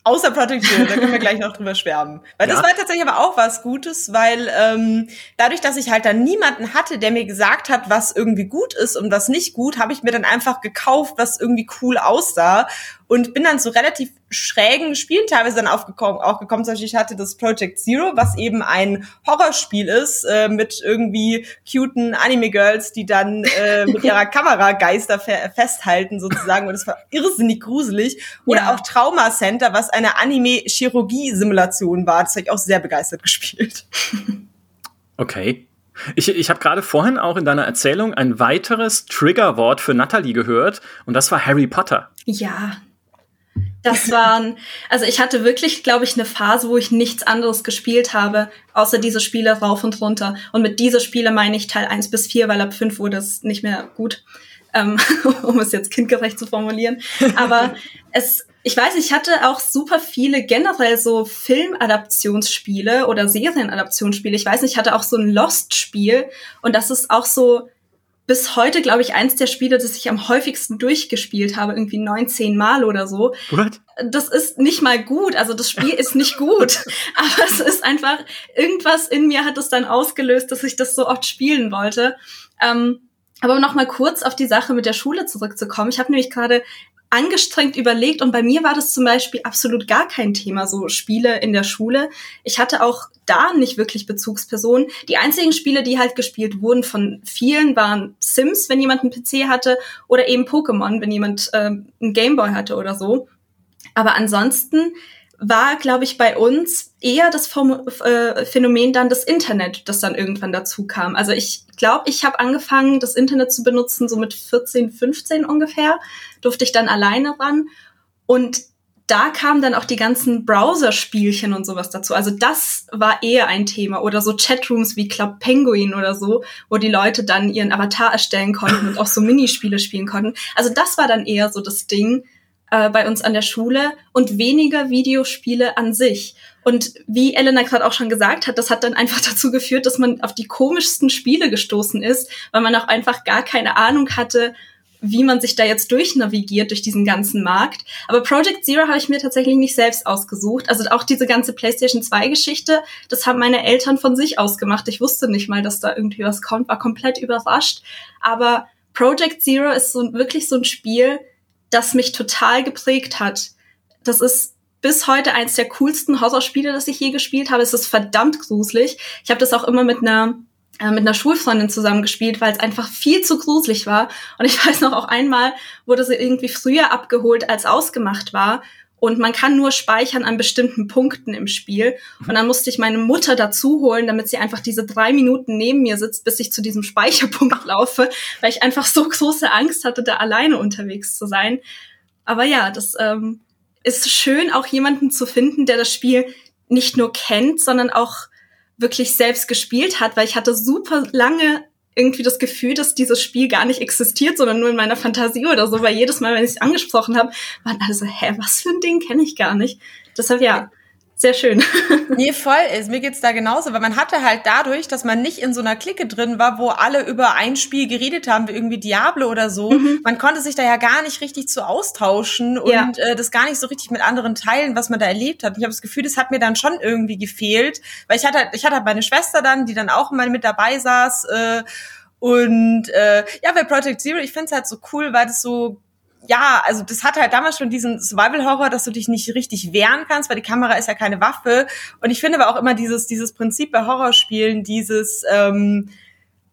Außer Project Zero, da können wir gleich noch drüber schwärmen. Weil ja. das war tatsächlich aber auch was Gutes, weil ähm, dadurch, dass ich halt dann niemanden hatte, der mir gesagt hat, was irgendwie gut ist und was nicht gut, habe ich mir dann einfach gekauft, was irgendwie cool aussah und bin dann zu relativ schrägen Spielen teilweise dann aufgekommen, auch gekommen. Zum Beispiel, ich hatte das Project Zero, was eben ein Horrorspiel ist, äh, mit irgendwie cuten Anime-Girls, die dann äh, mit ihrer Kamera Geister fe festhalten sozusagen und es war irrsinnig gruselig. Oder ja. auch Trauma Center, was eine Anime-Chirurgie-Simulation war. Das habe ich auch sehr begeistert gespielt. Okay. Ich, ich habe gerade vorhin auch in deiner Erzählung ein weiteres Triggerwort für Natalie gehört und das war Harry Potter. Ja, das waren, also ich hatte wirklich, glaube ich, eine Phase, wo ich nichts anderes gespielt habe, außer diese Spiele rauf und runter. Und mit diese Spiele meine ich Teil 1 bis 4, weil ab 5 wurde es nicht mehr gut, ähm, um es jetzt kindgerecht zu formulieren. Aber es, ich weiß, ich hatte auch super viele generell so Filmadaptionsspiele oder Serienadaptionsspiele. Ich weiß nicht, ich hatte auch so ein Lost-Spiel und das ist auch so bis heute, glaube ich, eins der Spiele, das ich am häufigsten durchgespielt habe, irgendwie 19 Mal oder so. What? Das ist nicht mal gut, also das Spiel ist nicht gut, aber es ist einfach, irgendwas in mir hat es dann ausgelöst, dass ich das so oft spielen wollte. Ähm, aber noch mal kurz auf die Sache mit der Schule zurückzukommen. Ich habe nämlich gerade angestrengt überlegt und bei mir war das zum Beispiel absolut gar kein Thema, so Spiele in der Schule. Ich hatte auch da nicht wirklich Bezugspersonen. Die einzigen Spiele, die halt gespielt wurden von vielen, waren Sims, wenn jemand einen PC hatte, oder eben Pokémon, wenn jemand äh, einen Gameboy hatte oder so. Aber ansonsten war, glaube ich, bei uns eher das äh, Phänomen dann das Internet, das dann irgendwann dazu kam. Also ich glaube, ich habe angefangen, das Internet zu benutzen, so mit 14, 15 ungefähr, durfte ich dann alleine ran. Und da kamen dann auch die ganzen Browser-Spielchen und sowas dazu. Also das war eher ein Thema. Oder so Chatrooms wie Club Penguin oder so, wo die Leute dann ihren Avatar erstellen konnten und auch so Minispiele spielen konnten. Also das war dann eher so das Ding äh, bei uns an der Schule und weniger Videospiele an sich. Und wie Elena gerade auch schon gesagt hat, das hat dann einfach dazu geführt, dass man auf die komischsten Spiele gestoßen ist, weil man auch einfach gar keine Ahnung hatte, wie man sich da jetzt durchnavigiert durch diesen ganzen Markt. Aber Project Zero habe ich mir tatsächlich nicht selbst ausgesucht. Also auch diese ganze PlayStation 2 Geschichte, das haben meine Eltern von sich ausgemacht. Ich wusste nicht mal, dass da irgendwie was kommt, war komplett überrascht. Aber Project Zero ist so wirklich so ein Spiel, das mich total geprägt hat. Das ist bis heute eins der coolsten Horrorspiele, das ich je gespielt habe. Es ist verdammt gruselig. Ich habe das auch immer mit einer äh, mit einer Schulfreundin zusammengespielt, weil es einfach viel zu gruselig war. Und ich weiß noch, auch einmal wurde sie irgendwie früher abgeholt, als ausgemacht war. Und man kann nur speichern an bestimmten Punkten im Spiel. Und dann musste ich meine Mutter dazu holen, damit sie einfach diese drei Minuten neben mir sitzt, bis ich zu diesem Speicherpunkt laufe, weil ich einfach so große Angst hatte, da alleine unterwegs zu sein. Aber ja, das ähm, ist schön, auch jemanden zu finden, der das Spiel nicht nur kennt, sondern auch wirklich selbst gespielt hat, weil ich hatte super lange irgendwie das Gefühl, dass dieses Spiel gar nicht existiert, sondern nur in meiner Fantasie oder so, weil jedes Mal, wenn ich es angesprochen habe, waren alle so, hä, was für ein Ding kenne ich gar nicht. Deshalb ja, sehr schön. nee, voll ist. Mir geht's da genauso, weil man hatte halt dadurch, dass man nicht in so einer Clique drin war, wo alle über ein Spiel geredet haben, wie irgendwie Diablo oder so. Mhm. Man konnte sich da ja gar nicht richtig zu austauschen und ja. äh, das gar nicht so richtig mit anderen teilen, was man da erlebt hat. Und ich habe das Gefühl, das hat mir dann schon irgendwie gefehlt, weil ich hatte, ich hatte meine Schwester dann, die dann auch immer mit dabei saß. Äh, und äh, ja, bei Project Zero, ich finde es halt so cool, weil das so ja, also das hat halt damals schon diesen Survival-Horror, dass du dich nicht richtig wehren kannst, weil die Kamera ist ja keine Waffe. Und ich finde aber auch immer dieses, dieses Prinzip bei Horrorspielen, dieses, ähm,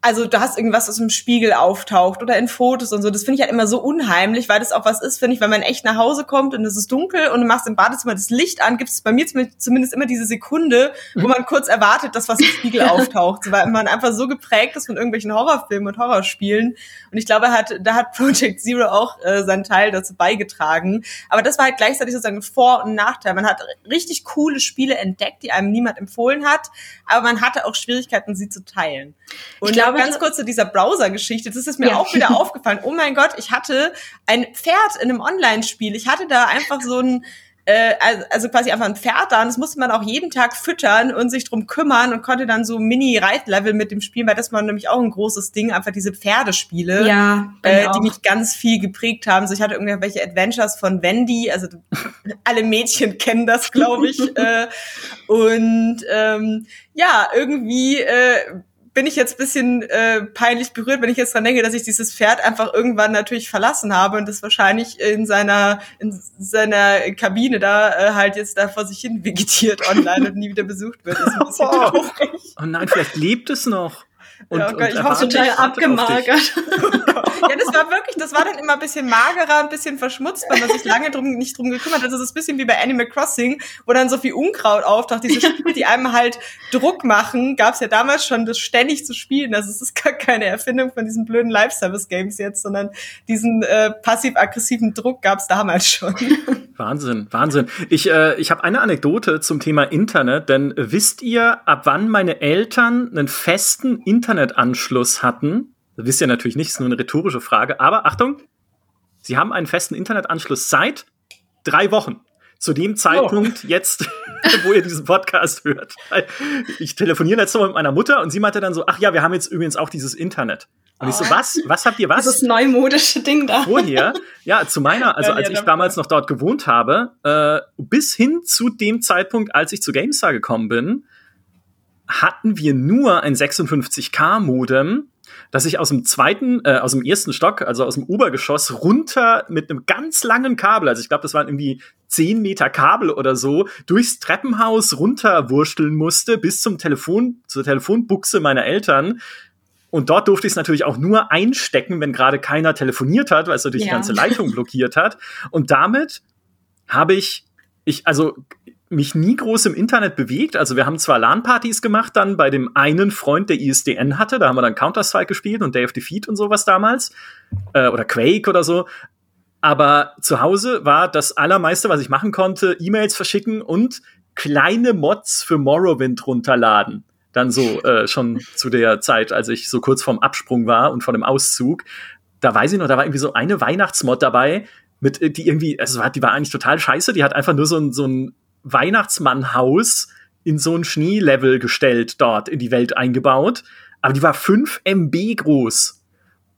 also du hast irgendwas aus dem Spiegel auftaucht oder in Fotos und so. Das finde ich halt immer so unheimlich, weil das auch was ist, finde ich, wenn man echt nach Hause kommt und es ist dunkel und du machst im Badezimmer das Licht an, gibt es bei mir zumindest immer diese Sekunde, wo man kurz erwartet, dass was im Spiegel auftaucht, so, weil man einfach so geprägt ist von irgendwelchen Horrorfilmen und Horrorspielen. Und ich glaube, hat, da hat Project Zero auch äh, seinen Teil dazu beigetragen. Aber das war halt gleichzeitig sozusagen Vor- und Nachteil. Man hat richtig coole Spiele entdeckt, die einem niemand empfohlen hat, aber man hatte auch Schwierigkeiten, sie zu teilen. Und glaube, ganz kurz zu dieser Browser-Geschichte. Das ist mir ja. auch wieder aufgefallen. Oh mein Gott, ich hatte ein Pferd in einem Online-Spiel. Ich hatte da einfach so ein äh, also quasi einfach ein Pferd da und das musste man auch jeden Tag füttern und sich drum kümmern und konnte dann so Mini-Reitlevel mit dem spielen, weil das war nämlich auch ein großes Ding, einfach diese Pferdespiele, ja, äh, die mich ganz viel geprägt haben. So ich hatte irgendwelche Adventures von Wendy, also alle Mädchen kennen das, glaube ich. äh, und ähm, ja, irgendwie äh, bin ich jetzt bisschen äh, peinlich berührt, wenn ich jetzt dran denke, dass ich dieses Pferd einfach irgendwann natürlich verlassen habe und das wahrscheinlich in seiner in seiner Kabine da äh, halt jetzt da vor sich hin vegetiert online und nie wieder besucht wird. Das ist ein bisschen oh. oh nein, vielleicht lebt es noch. Und, ja, oh Gott, ich hoffe total abgemagert. ja, das war wirklich, das war dann immer ein bisschen magerer, ein bisschen verschmutzt, weil man sich lange drum, nicht drum gekümmert hat. Das ist ein bisschen wie bei Animal Crossing, wo dann so viel Unkraut auftaucht. Diese Spiele, die einem halt Druck machen, gab es ja damals schon, das ständig zu spielen. Also es ist gar keine Erfindung von diesen blöden Live-Service-Games jetzt, sondern diesen äh, passiv-aggressiven Druck gab es damals schon. Wahnsinn, Wahnsinn. Ich, äh, ich habe eine Anekdote zum Thema Internet, denn wisst ihr, ab wann meine Eltern einen festen Internetanschluss hatten? Das wisst ihr natürlich nicht, ist nur eine rhetorische Frage. Aber Achtung, sie haben einen festen Internetanschluss seit drei Wochen. Zu dem Zeitpunkt oh. jetzt, wo ihr diesen Podcast hört. Ich telefoniere letzte Mal mit meiner Mutter und sie meinte dann so, ach ja, wir haben jetzt übrigens auch dieses Internet. Und ich so, oh. was? Was habt ihr was? Das neumodische Ding da. Vorher, ja, zu meiner, also als ich damals noch dort gewohnt habe, äh, bis hin zu dem Zeitpunkt, als ich zu GameStar gekommen bin, hatten wir nur ein 56K-Modem, das ich aus dem zweiten, äh, aus dem ersten Stock, also aus dem Obergeschoss, runter mit einem ganz langen Kabel, also ich glaube, das waren irgendwie 10 Meter Kabel oder so, durchs Treppenhaus runterwursteln musste, bis zum Telefon, zur Telefonbuchse meiner Eltern. Und dort durfte ich es natürlich auch nur einstecken, wenn gerade keiner telefoniert hat, weil es natürlich ja. die ganze Leitung blockiert hat. Und damit habe ich, ich, also mich nie groß im Internet bewegt. Also wir haben zwar LAN-Partys gemacht dann bei dem einen Freund, der ISDN hatte. Da haben wir dann Counter-Strike gespielt und Day of Defeat und sowas damals. Äh, oder Quake oder so. Aber zu Hause war das allermeiste, was ich machen konnte, E-Mails verschicken und kleine Mods für Morrowind runterladen. Dann so äh, schon zu der Zeit, als ich so kurz vorm Absprung war und vor dem Auszug. Da weiß ich noch, da war irgendwie so eine Weihnachtsmod dabei, mit die irgendwie, also die war eigentlich total scheiße. Die hat einfach nur so ein, so ein Weihnachtsmannhaus in so ein Schneelevel gestellt dort in die Welt eingebaut. Aber die war 5 MB groß.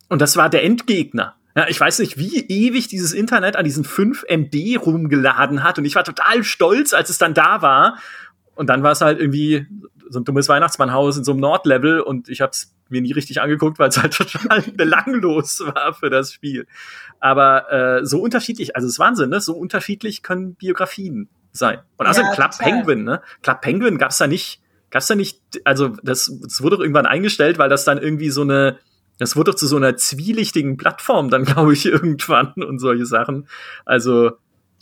Und das war der Endgegner. Ja, ich weiß nicht, wie ewig dieses Internet an diesen 5 MB rumgeladen hat. Und ich war total stolz, als es dann da war. Und dann war es halt irgendwie so ein dummes Weihnachtsmannhaus in so einem Nordlevel und ich habe es mir nie richtig angeguckt, weil es halt total belanglos war für das Spiel. Aber äh, so unterschiedlich, also es ist Wahnsinn, ne? So unterschiedlich können Biografien sein. Und außerdem ja, Club total. Penguin, ne? Club Penguin gab's da nicht, gab's da nicht, also das, das wurde doch irgendwann eingestellt, weil das dann irgendwie so eine, das wurde doch zu so einer zwielichtigen Plattform dann, glaube ich, irgendwann und solche Sachen. Also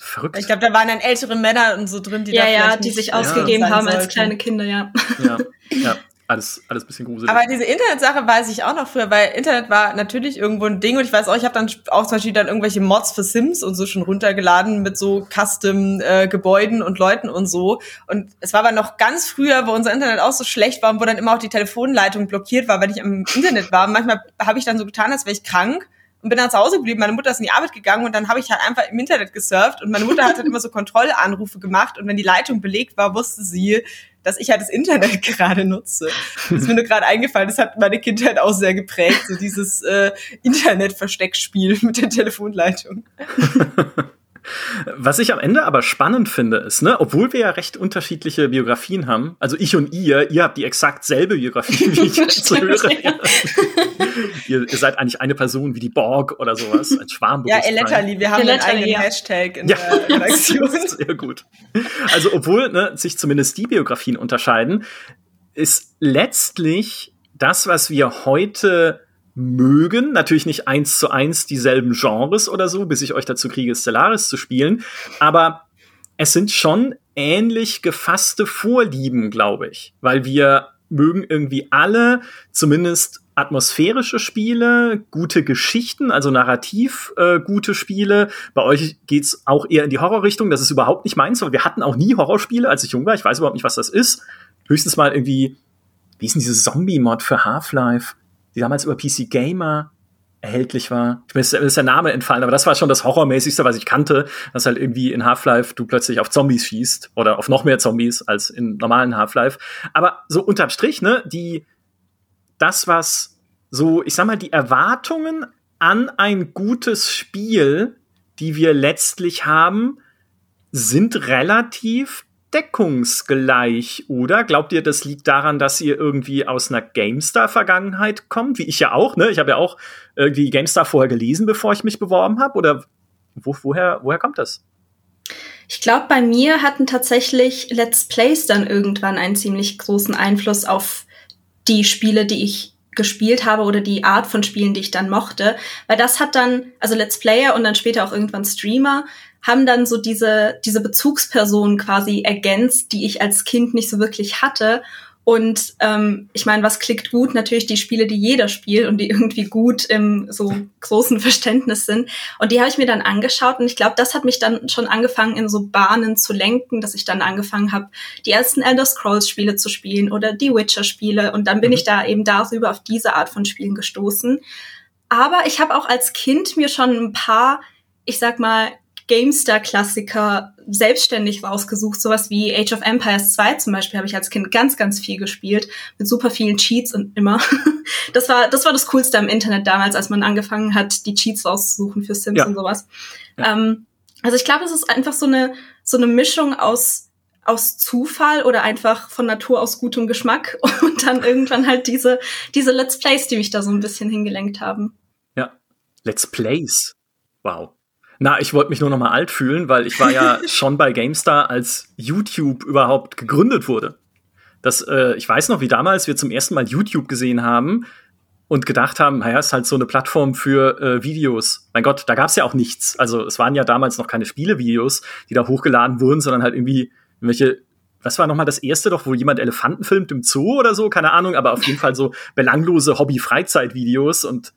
verrückt. Ich glaube, da waren dann ältere Männer und so drin, die ja, da ja, die sich ausgegeben ja. haben als kleine Kinder, ja. Ja, ja alles, alles bisschen gruselig. Aber diese Internetsache weiß ich auch noch früher, weil Internet war natürlich irgendwo ein Ding und ich weiß auch, ich habe dann auch zum Beispiel dann irgendwelche Mods für Sims und so schon runtergeladen mit so Custom äh, Gebäuden und Leuten und so. Und es war aber noch ganz früher, wo unser Internet auch so schlecht war und wo dann immer auch die Telefonleitung blockiert war, wenn ich am Internet war. manchmal habe ich dann so getan, als wäre ich krank und bin dann zu Hause geblieben. Meine Mutter ist in die Arbeit gegangen und dann habe ich halt einfach im Internet gesurft und meine Mutter hat halt immer so Kontrollanrufe gemacht und wenn die Leitung belegt war, wusste sie, dass ich halt das Internet gerade nutze. Das ist mir nur gerade eingefallen, das hat meine Kindheit auch sehr geprägt, so dieses äh, Internet-Versteckspiel mit der Telefonleitung. Was ich am Ende aber spannend finde, ist, ne, obwohl wir ja recht unterschiedliche Biografien haben, also ich und ihr, ihr habt die exakt selbe Biografie, wie ich jetzt höre. Ja. ihr, ihr, seid eigentlich eine Person wie die Borg oder sowas, ein Schwarmbewusstsein. Ja, Eletterli, wir haben einen eigenen ja. Hashtag in ja. der Redaktion. Sehr gut. Also obwohl ne, sich zumindest die Biografien unterscheiden, ist letztlich das, was wir heute mögen. Natürlich nicht eins zu eins dieselben Genres oder so, bis ich euch dazu kriege, Stellaris zu spielen. Aber es sind schon ähnlich gefasste Vorlieben, glaube ich. Weil wir mögen irgendwie alle zumindest atmosphärische Spiele, gute Geschichten, also narrativ äh, gute Spiele. Bei euch geht's auch eher in die Horrorrichtung. Das ist überhaupt nicht meins, weil wir hatten auch nie Horrorspiele, als ich jung war. Ich weiß überhaupt nicht, was das ist. Höchstens mal irgendwie, wie ist denn diese Zombie-Mod für Half-Life? Die damals über PC Gamer erhältlich war. Ich mir ist, ist der Name entfallen, aber das war schon das Horrormäßigste, was ich kannte, dass halt irgendwie in Half-Life du plötzlich auf Zombies schießt oder auf noch mehr Zombies als in normalen Half-Life. Aber so unterm Strich, ne, die, das, was so, ich sag mal, die Erwartungen an ein gutes Spiel, die wir letztlich haben, sind relativ deckungsgleich, oder? Glaubt ihr, das liegt daran, dass ihr irgendwie aus einer GameStar-Vergangenheit kommt? Wie ich ja auch, ne? Ich habe ja auch irgendwie GameStar vorher gelesen, bevor ich mich beworben habe. Oder wo, woher, woher kommt das? Ich glaube, bei mir hatten tatsächlich Let's Plays dann irgendwann einen ziemlich großen Einfluss auf die Spiele, die ich gespielt habe oder die Art von Spielen, die ich dann mochte. Weil das hat dann, also Let's Player und dann später auch irgendwann Streamer, haben dann so diese, diese Bezugspersonen quasi ergänzt, die ich als Kind nicht so wirklich hatte. Und ähm, ich meine, was klickt gut? Natürlich die Spiele, die jeder spielt und die irgendwie gut im so großen Verständnis sind. Und die habe ich mir dann angeschaut und ich glaube, das hat mich dann schon angefangen, in so Bahnen zu lenken, dass ich dann angefangen habe, die ersten Elder Scrolls Spiele zu spielen oder die Witcher Spiele. Und dann bin mhm. ich da eben darüber auf diese Art von Spielen gestoßen. Aber ich habe auch als Kind mir schon ein paar, ich sag mal, GameStar-Klassiker selbstständig rausgesucht. Sowas wie Age of Empires 2 zum Beispiel habe ich als Kind ganz, ganz viel gespielt. Mit super vielen Cheats und immer. Das war, das war das Coolste am Internet damals, als man angefangen hat, die Cheats rauszusuchen für Sims ja. und sowas. Ja. Ähm, also ich glaube, es ist einfach so eine, so eine Mischung aus aus Zufall oder einfach von Natur aus gutem Geschmack und dann irgendwann halt diese, diese Let's Plays, die mich da so ein bisschen hingelenkt haben. Ja, Let's Plays. Wow. Na, ich wollte mich nur noch mal alt fühlen, weil ich war ja schon bei GameStar, als YouTube überhaupt gegründet wurde. Das, äh, ich weiß noch, wie damals wir zum ersten Mal YouTube gesehen haben und gedacht haben, naja, ist halt so eine Plattform für äh, Videos. Mein Gott, da gab's ja auch nichts. Also es waren ja damals noch keine Spielevideos, die da hochgeladen wurden, sondern halt irgendwie welche was war nochmal das erste doch, wo jemand Elefanten filmt im Zoo oder so? Keine Ahnung, aber auf jeden Fall so belanglose Hobby-Freizeitvideos und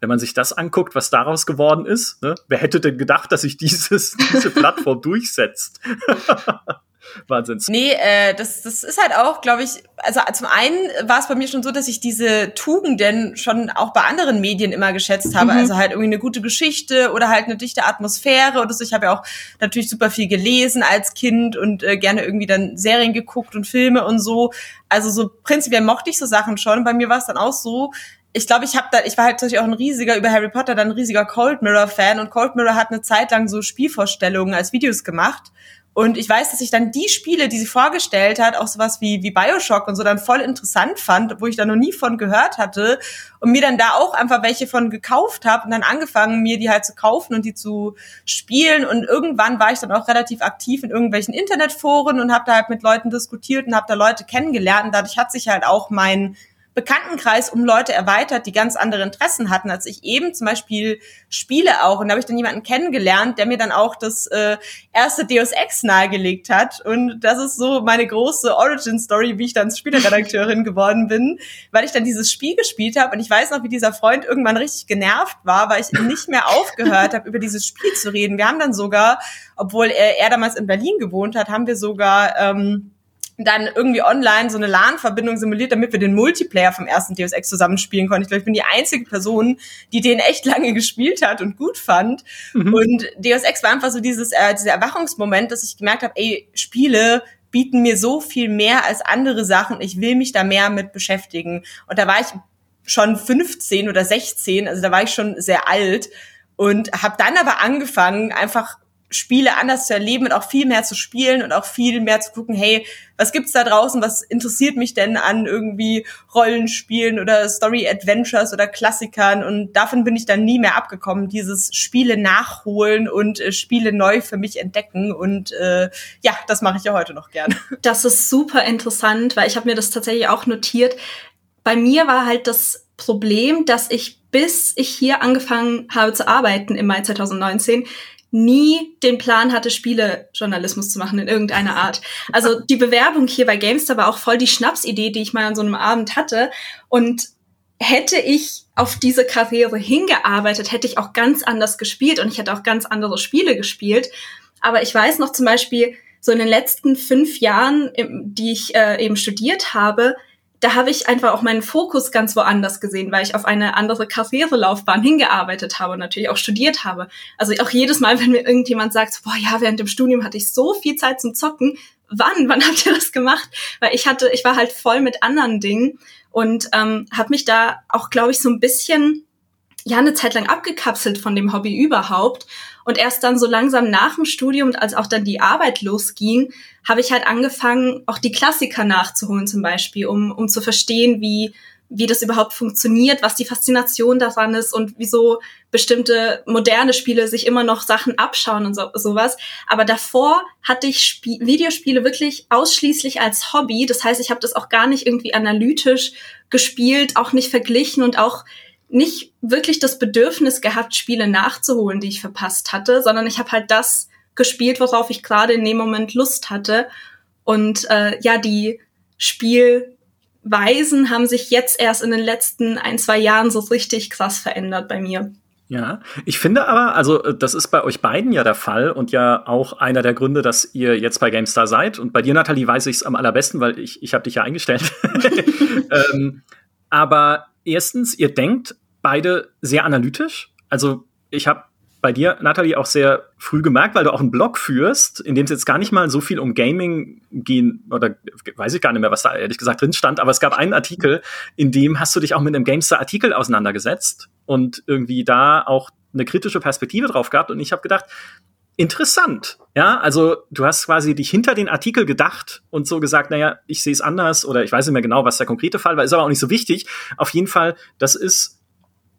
wenn man sich das anguckt, was daraus geworden ist, ne? wer hätte denn gedacht, dass sich dieses, diese Plattform durchsetzt? Wahnsinn. Nee, äh, das, das ist halt auch, glaube ich, also zum einen war es bei mir schon so, dass ich diese Tugenden schon auch bei anderen Medien immer geschätzt habe. Mhm. Also halt irgendwie eine gute Geschichte oder halt eine dichte Atmosphäre oder so. Ich habe ja auch natürlich super viel gelesen als Kind und äh, gerne irgendwie dann Serien geguckt und Filme und so. Also so prinzipiell mochte ich so Sachen schon. Bei mir war es dann auch so, ich glaube, ich habe da, ich war halt natürlich auch ein riesiger über Harry Potter, dann ein riesiger Cold Mirror Fan und Cold Mirror hat eine Zeit lang so Spielvorstellungen als Videos gemacht. Und ich weiß, dass ich dann die Spiele, die sie vorgestellt hat, auch sowas wie, wie Bioshock und so dann voll interessant fand, wo ich da noch nie von gehört hatte. Und mir dann da auch einfach welche von gekauft habe und dann angefangen, mir die halt zu kaufen und die zu spielen. Und irgendwann war ich dann auch relativ aktiv in irgendwelchen Internetforen und habe da halt mit Leuten diskutiert und habe da Leute kennengelernt. Und dadurch hat sich halt auch mein Bekanntenkreis um Leute erweitert, die ganz andere Interessen hatten als ich eben. Zum Beispiel Spiele auch. Und da habe ich dann jemanden kennengelernt, der mir dann auch das äh, erste Deus Ex nahegelegt hat. Und das ist so meine große Origin-Story, wie ich dann Spieleredakteurin geworden bin, weil ich dann dieses Spiel gespielt habe. Und ich weiß noch, wie dieser Freund irgendwann richtig genervt war, weil ich nicht mehr aufgehört habe, über dieses Spiel zu reden. Wir haben dann sogar, obwohl er, er damals in Berlin gewohnt hat, haben wir sogar... Ähm, dann irgendwie online so eine LAN-Verbindung simuliert, damit wir den Multiplayer vom ersten Deus Ex zusammenspielen konnten. Ich glaube, ich bin die einzige Person, die den echt lange gespielt hat und gut fand. Mhm. Und Deus Ex war einfach so dieses, äh, dieser Erwachungsmoment, dass ich gemerkt habe, ey, Spiele bieten mir so viel mehr als andere Sachen. Ich will mich da mehr mit beschäftigen. Und da war ich schon 15 oder 16, also da war ich schon sehr alt und habe dann aber angefangen, einfach Spiele anders zu erleben und auch viel mehr zu spielen und auch viel mehr zu gucken, hey, was gibt's da draußen, was interessiert mich denn an irgendwie Rollenspielen oder Story Adventures oder Klassikern und davon bin ich dann nie mehr abgekommen, dieses Spiele nachholen und äh, Spiele neu für mich entdecken und äh, ja, das mache ich ja heute noch gern. Das ist super interessant, weil ich habe mir das tatsächlich auch notiert. Bei mir war halt das Problem, dass ich bis ich hier angefangen habe zu arbeiten im Mai 2019 nie den Plan hatte, Spielejournalismus zu machen in irgendeiner Art. Also die Bewerbung hier bei Gamestar war auch voll die Schnapsidee, die ich mal an so einem Abend hatte. Und hätte ich auf diese Karriere hingearbeitet, hätte ich auch ganz anders gespielt und ich hätte auch ganz andere Spiele gespielt. Aber ich weiß noch zum Beispiel, so in den letzten fünf Jahren, die ich äh, eben studiert habe, da habe ich einfach auch meinen Fokus ganz woanders gesehen, weil ich auf eine andere Karrierelaufbahn hingearbeitet habe und natürlich auch studiert habe. Also auch jedes Mal, wenn mir irgendjemand sagt, boah, ja, während dem Studium hatte ich so viel Zeit zum Zocken, wann, wann habt ihr das gemacht? Weil ich hatte, ich war halt voll mit anderen Dingen und ähm, habe mich da auch, glaube ich, so ein bisschen ja eine Zeit lang abgekapselt von dem Hobby überhaupt. Und erst dann so langsam nach dem Studium und als auch dann die Arbeit losging, habe ich halt angefangen, auch die Klassiker nachzuholen zum Beispiel, um, um zu verstehen, wie, wie das überhaupt funktioniert, was die Faszination daran ist und wieso bestimmte moderne Spiele sich immer noch Sachen abschauen und so, sowas. Aber davor hatte ich Spie Videospiele wirklich ausschließlich als Hobby. Das heißt, ich habe das auch gar nicht irgendwie analytisch gespielt, auch nicht verglichen und auch nicht wirklich das Bedürfnis gehabt, Spiele nachzuholen, die ich verpasst hatte, sondern ich habe halt das gespielt, worauf ich gerade in dem Moment Lust hatte. Und äh, ja, die Spielweisen haben sich jetzt erst in den letzten ein, zwei Jahren so richtig krass verändert bei mir. Ja, ich finde aber, also äh, das ist bei euch beiden ja der Fall und ja auch einer der Gründe, dass ihr jetzt bei GameStar seid. Und bei dir, Nathalie, weiß ich es am allerbesten, weil ich, ich habe dich ja eingestellt. ähm, aber erstens, ihr denkt beide sehr analytisch. Also ich habe bei dir, Nathalie, auch sehr früh gemerkt, weil du auch einen Blog führst, in dem es jetzt gar nicht mal so viel um Gaming gehen, oder weiß ich gar nicht mehr, was da ehrlich gesagt drin stand, aber es gab einen Artikel, in dem hast du dich auch mit einem Gamestar-Artikel auseinandergesetzt und irgendwie da auch eine kritische Perspektive drauf gehabt. Und ich habe gedacht, interessant. Ja, also du hast quasi dich hinter den Artikel gedacht und so gesagt, naja, ich sehe es anders oder ich weiß nicht mehr genau, was der konkrete Fall war, ist aber auch nicht so wichtig. Auf jeden Fall, das ist,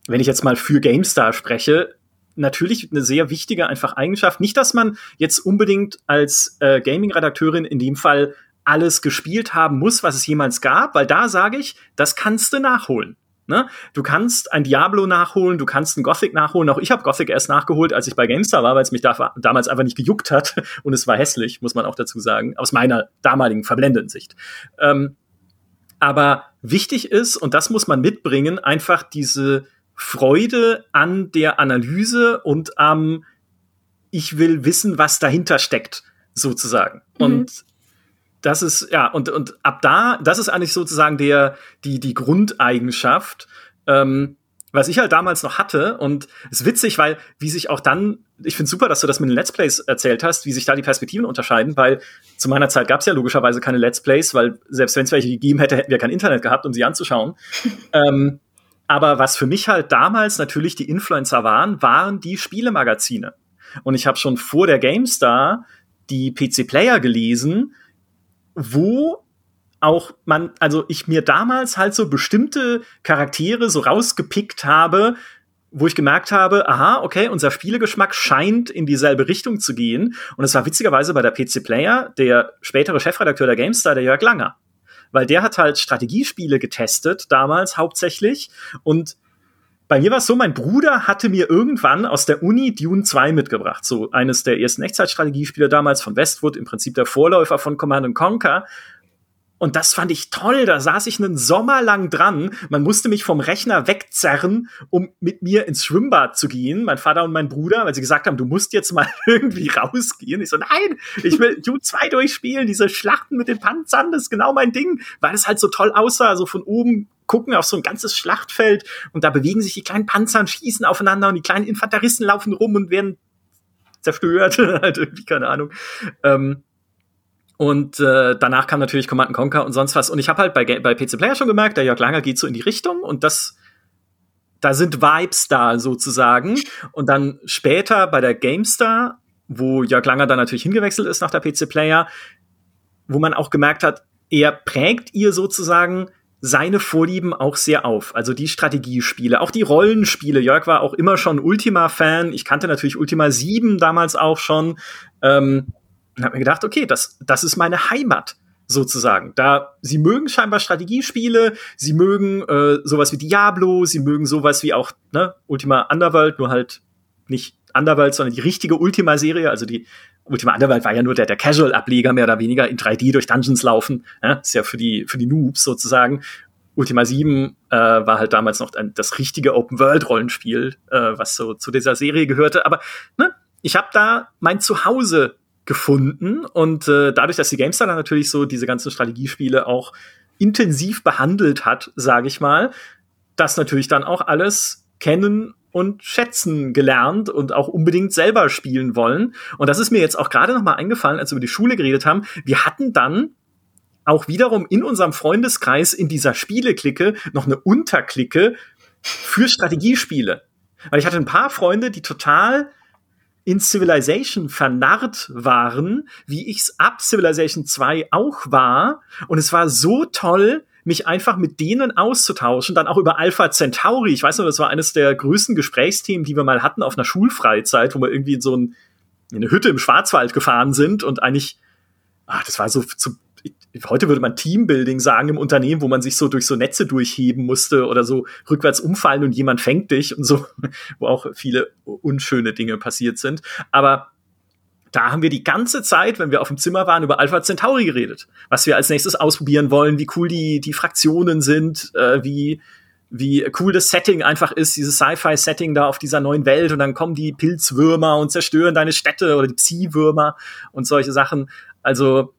wenn ich jetzt mal für GameStar spreche, natürlich eine sehr wichtige einfach Eigenschaft. Nicht, dass man jetzt unbedingt als äh, Gaming-Redakteurin in dem Fall alles gespielt haben muss, was es jemals gab, weil da sage ich, das kannst du nachholen. Ne? Du kannst ein Diablo nachholen, du kannst ein Gothic nachholen. Auch ich habe Gothic erst nachgeholt, als ich bei GameStar war, weil es mich da, damals einfach nicht gejuckt hat und es war hässlich, muss man auch dazu sagen, aus meiner damaligen verblendeten Sicht. Ähm, aber wichtig ist, und das muss man mitbringen, einfach diese Freude an der Analyse und am ich will wissen, was dahinter steckt, sozusagen. Mhm. Und das ist, ja, und, und ab da, das ist eigentlich sozusagen der, die, die Grundeigenschaft, ähm, was ich halt damals noch hatte. Und es ist witzig, weil, wie sich auch dann, ich finde super, dass du das mit den Let's Plays erzählt hast, wie sich da die Perspektiven unterscheiden, weil zu meiner Zeit gab es ja logischerweise keine Let's Plays, weil selbst wenn es welche gegeben hätte, hätten wir kein Internet gehabt, um sie anzuschauen. ähm, aber was für mich halt damals natürlich die Influencer waren, waren die Spielemagazine. Und ich habe schon vor der GameStar die PC Player gelesen, wo auch man, also ich mir damals halt so bestimmte Charaktere so rausgepickt habe, wo ich gemerkt habe, aha, okay, unser Spielegeschmack scheint in dieselbe Richtung zu gehen. Und es war witzigerweise bei der PC Player der spätere Chefredakteur der GameStar, der Jörg Langer. Weil der hat halt Strategiespiele getestet, damals hauptsächlich. Und bei mir war es so, mein Bruder hatte mir irgendwann aus der Uni Dune 2 mitgebracht. So eines der ersten Echtzeitstrategiespiele damals von Westwood, im Prinzip der Vorläufer von Command Conquer. Und das fand ich toll. Da saß ich einen Sommer lang dran. Man musste mich vom Rechner wegzerren, um mit mir ins Schwimmbad zu gehen. Mein Vater und mein Bruder, weil sie gesagt haben, du musst jetzt mal irgendwie rausgehen. Ich so, nein, ich will Dune 2 durchspielen. Diese Schlachten mit den Panzern, das ist genau mein Ding, weil es halt so toll aussah. So von oben gucken auf so ein ganzes Schlachtfeld und da bewegen sich die kleinen Panzer und schießen aufeinander und die kleinen Infanteristen laufen rum und werden zerstört. halt irgendwie, keine Ahnung. Ähm, und äh, danach kam natürlich Command Conquer und sonst was. Und ich habe halt bei, bei PC Player schon gemerkt, der Jörg Langer geht so in die Richtung und das, da sind Vibes da sozusagen. Und dann später bei der GameStar, wo Jörg Langer dann natürlich hingewechselt ist nach der PC Player, wo man auch gemerkt hat, er prägt ihr sozusagen seine Vorlieben auch sehr auf. Also die Strategiespiele, auch die Rollenspiele. Jörg war auch immer schon Ultima-Fan. Ich kannte natürlich Ultima 7 damals auch schon. Ähm, und habe mir gedacht, okay, das, das ist meine Heimat sozusagen. Da sie mögen scheinbar Strategiespiele, sie mögen äh, sowas wie Diablo, sie mögen sowas wie auch ne, Ultima Underworld, nur halt nicht Underworld, sondern die richtige Ultima-Serie. Also die Ultima Underworld war ja nur der, der Casual-Ableger mehr oder weniger in 3D durch Dungeons laufen. Ja, ist ja für die für die Noobs sozusagen. Ultima 7 äh, war halt damals noch ein, das richtige Open-World-Rollenspiel, äh, was so zu dieser Serie gehörte. Aber ne, ich habe da mein Zuhause gefunden. Und äh, dadurch, dass die GameStar dann natürlich so diese ganzen Strategiespiele auch intensiv behandelt hat, sage ich mal, das natürlich dann auch alles kennen und schätzen gelernt und auch unbedingt selber spielen wollen. Und das ist mir jetzt auch gerade noch mal eingefallen, als wir über die Schule geredet haben. Wir hatten dann auch wiederum in unserem Freundeskreis in dieser Spieleklicke noch eine Unterklicke für Strategiespiele. Weil ich hatte ein paar Freunde, die total in Civilization vernarrt waren, wie ich's ab Civilization 2 auch war. Und es war so toll, mich einfach mit denen auszutauschen, dann auch über Alpha Centauri. Ich weiß noch, das war eines der größten Gesprächsthemen, die wir mal hatten auf einer Schulfreizeit, wo wir irgendwie in so ein, in eine Hütte im Schwarzwald gefahren sind und eigentlich, ah, das war so zu heute würde man Teambuilding sagen im Unternehmen, wo man sich so durch so Netze durchheben musste oder so rückwärts umfallen und jemand fängt dich und so, wo auch viele unschöne Dinge passiert sind. Aber da haben wir die ganze Zeit, wenn wir auf dem Zimmer waren, über Alpha Centauri geredet. Was wir als nächstes ausprobieren wollen, wie cool die, die Fraktionen sind, äh, wie, wie cool das Setting einfach ist, dieses Sci-Fi-Setting da auf dieser neuen Welt und dann kommen die Pilzwürmer und zerstören deine Städte oder die Psi-Würmer und solche Sachen. Also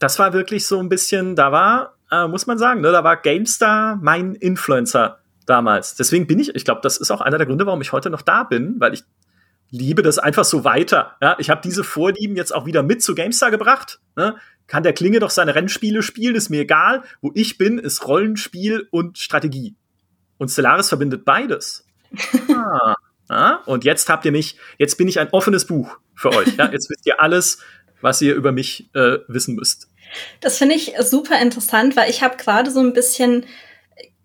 das war wirklich so ein bisschen, da war, äh, muss man sagen, ne, da war GameStar mein Influencer damals. Deswegen bin ich, ich glaube, das ist auch einer der Gründe, warum ich heute noch da bin, weil ich liebe das einfach so weiter. Ja, ich habe diese Vorlieben jetzt auch wieder mit zu GameStar gebracht. Ne? Kann der Klinge doch seine Rennspiele spielen, ist mir egal. Wo ich bin, ist Rollenspiel und Strategie. Und Stellaris verbindet beides. ah. Ja, und jetzt habt ihr mich, jetzt bin ich ein offenes Buch für euch. Ja? Jetzt wisst ihr alles, was ihr über mich äh, wissen müsst. Das finde ich super interessant, weil ich habe gerade so ein bisschen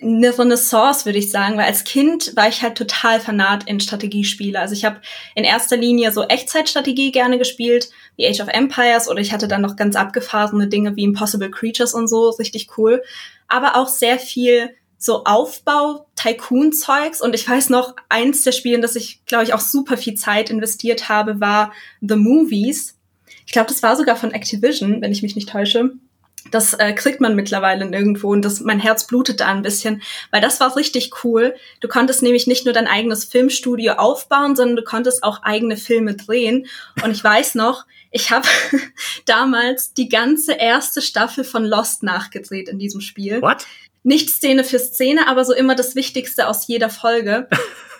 eine Renaissance, würde ich sagen, weil als Kind war ich halt total fanat in Strategiespiele. Also ich habe in erster Linie so Echtzeitstrategie gerne gespielt, wie Age of Empires, oder ich hatte dann noch ganz abgefahrene Dinge wie Impossible Creatures und so, richtig cool. Aber auch sehr viel so Aufbau, Tycoon-Zeugs. Und ich weiß noch, eins der Spiele, in das ich, glaube ich, auch super viel Zeit investiert habe, war The Movies. Ich glaube, das war sogar von Activision, wenn ich mich nicht täusche. das äh, kriegt man mittlerweile nirgendwo und das, mein Herz blutet da ein bisschen, weil das war richtig cool. Du konntest nämlich nicht nur dein eigenes Filmstudio aufbauen, sondern du konntest auch eigene Filme drehen. Und ich weiß noch, ich habe damals die ganze erste Staffel von Lost nachgedreht in diesem Spiel. What? Nicht Szene für Szene, aber so immer das Wichtigste aus jeder Folge.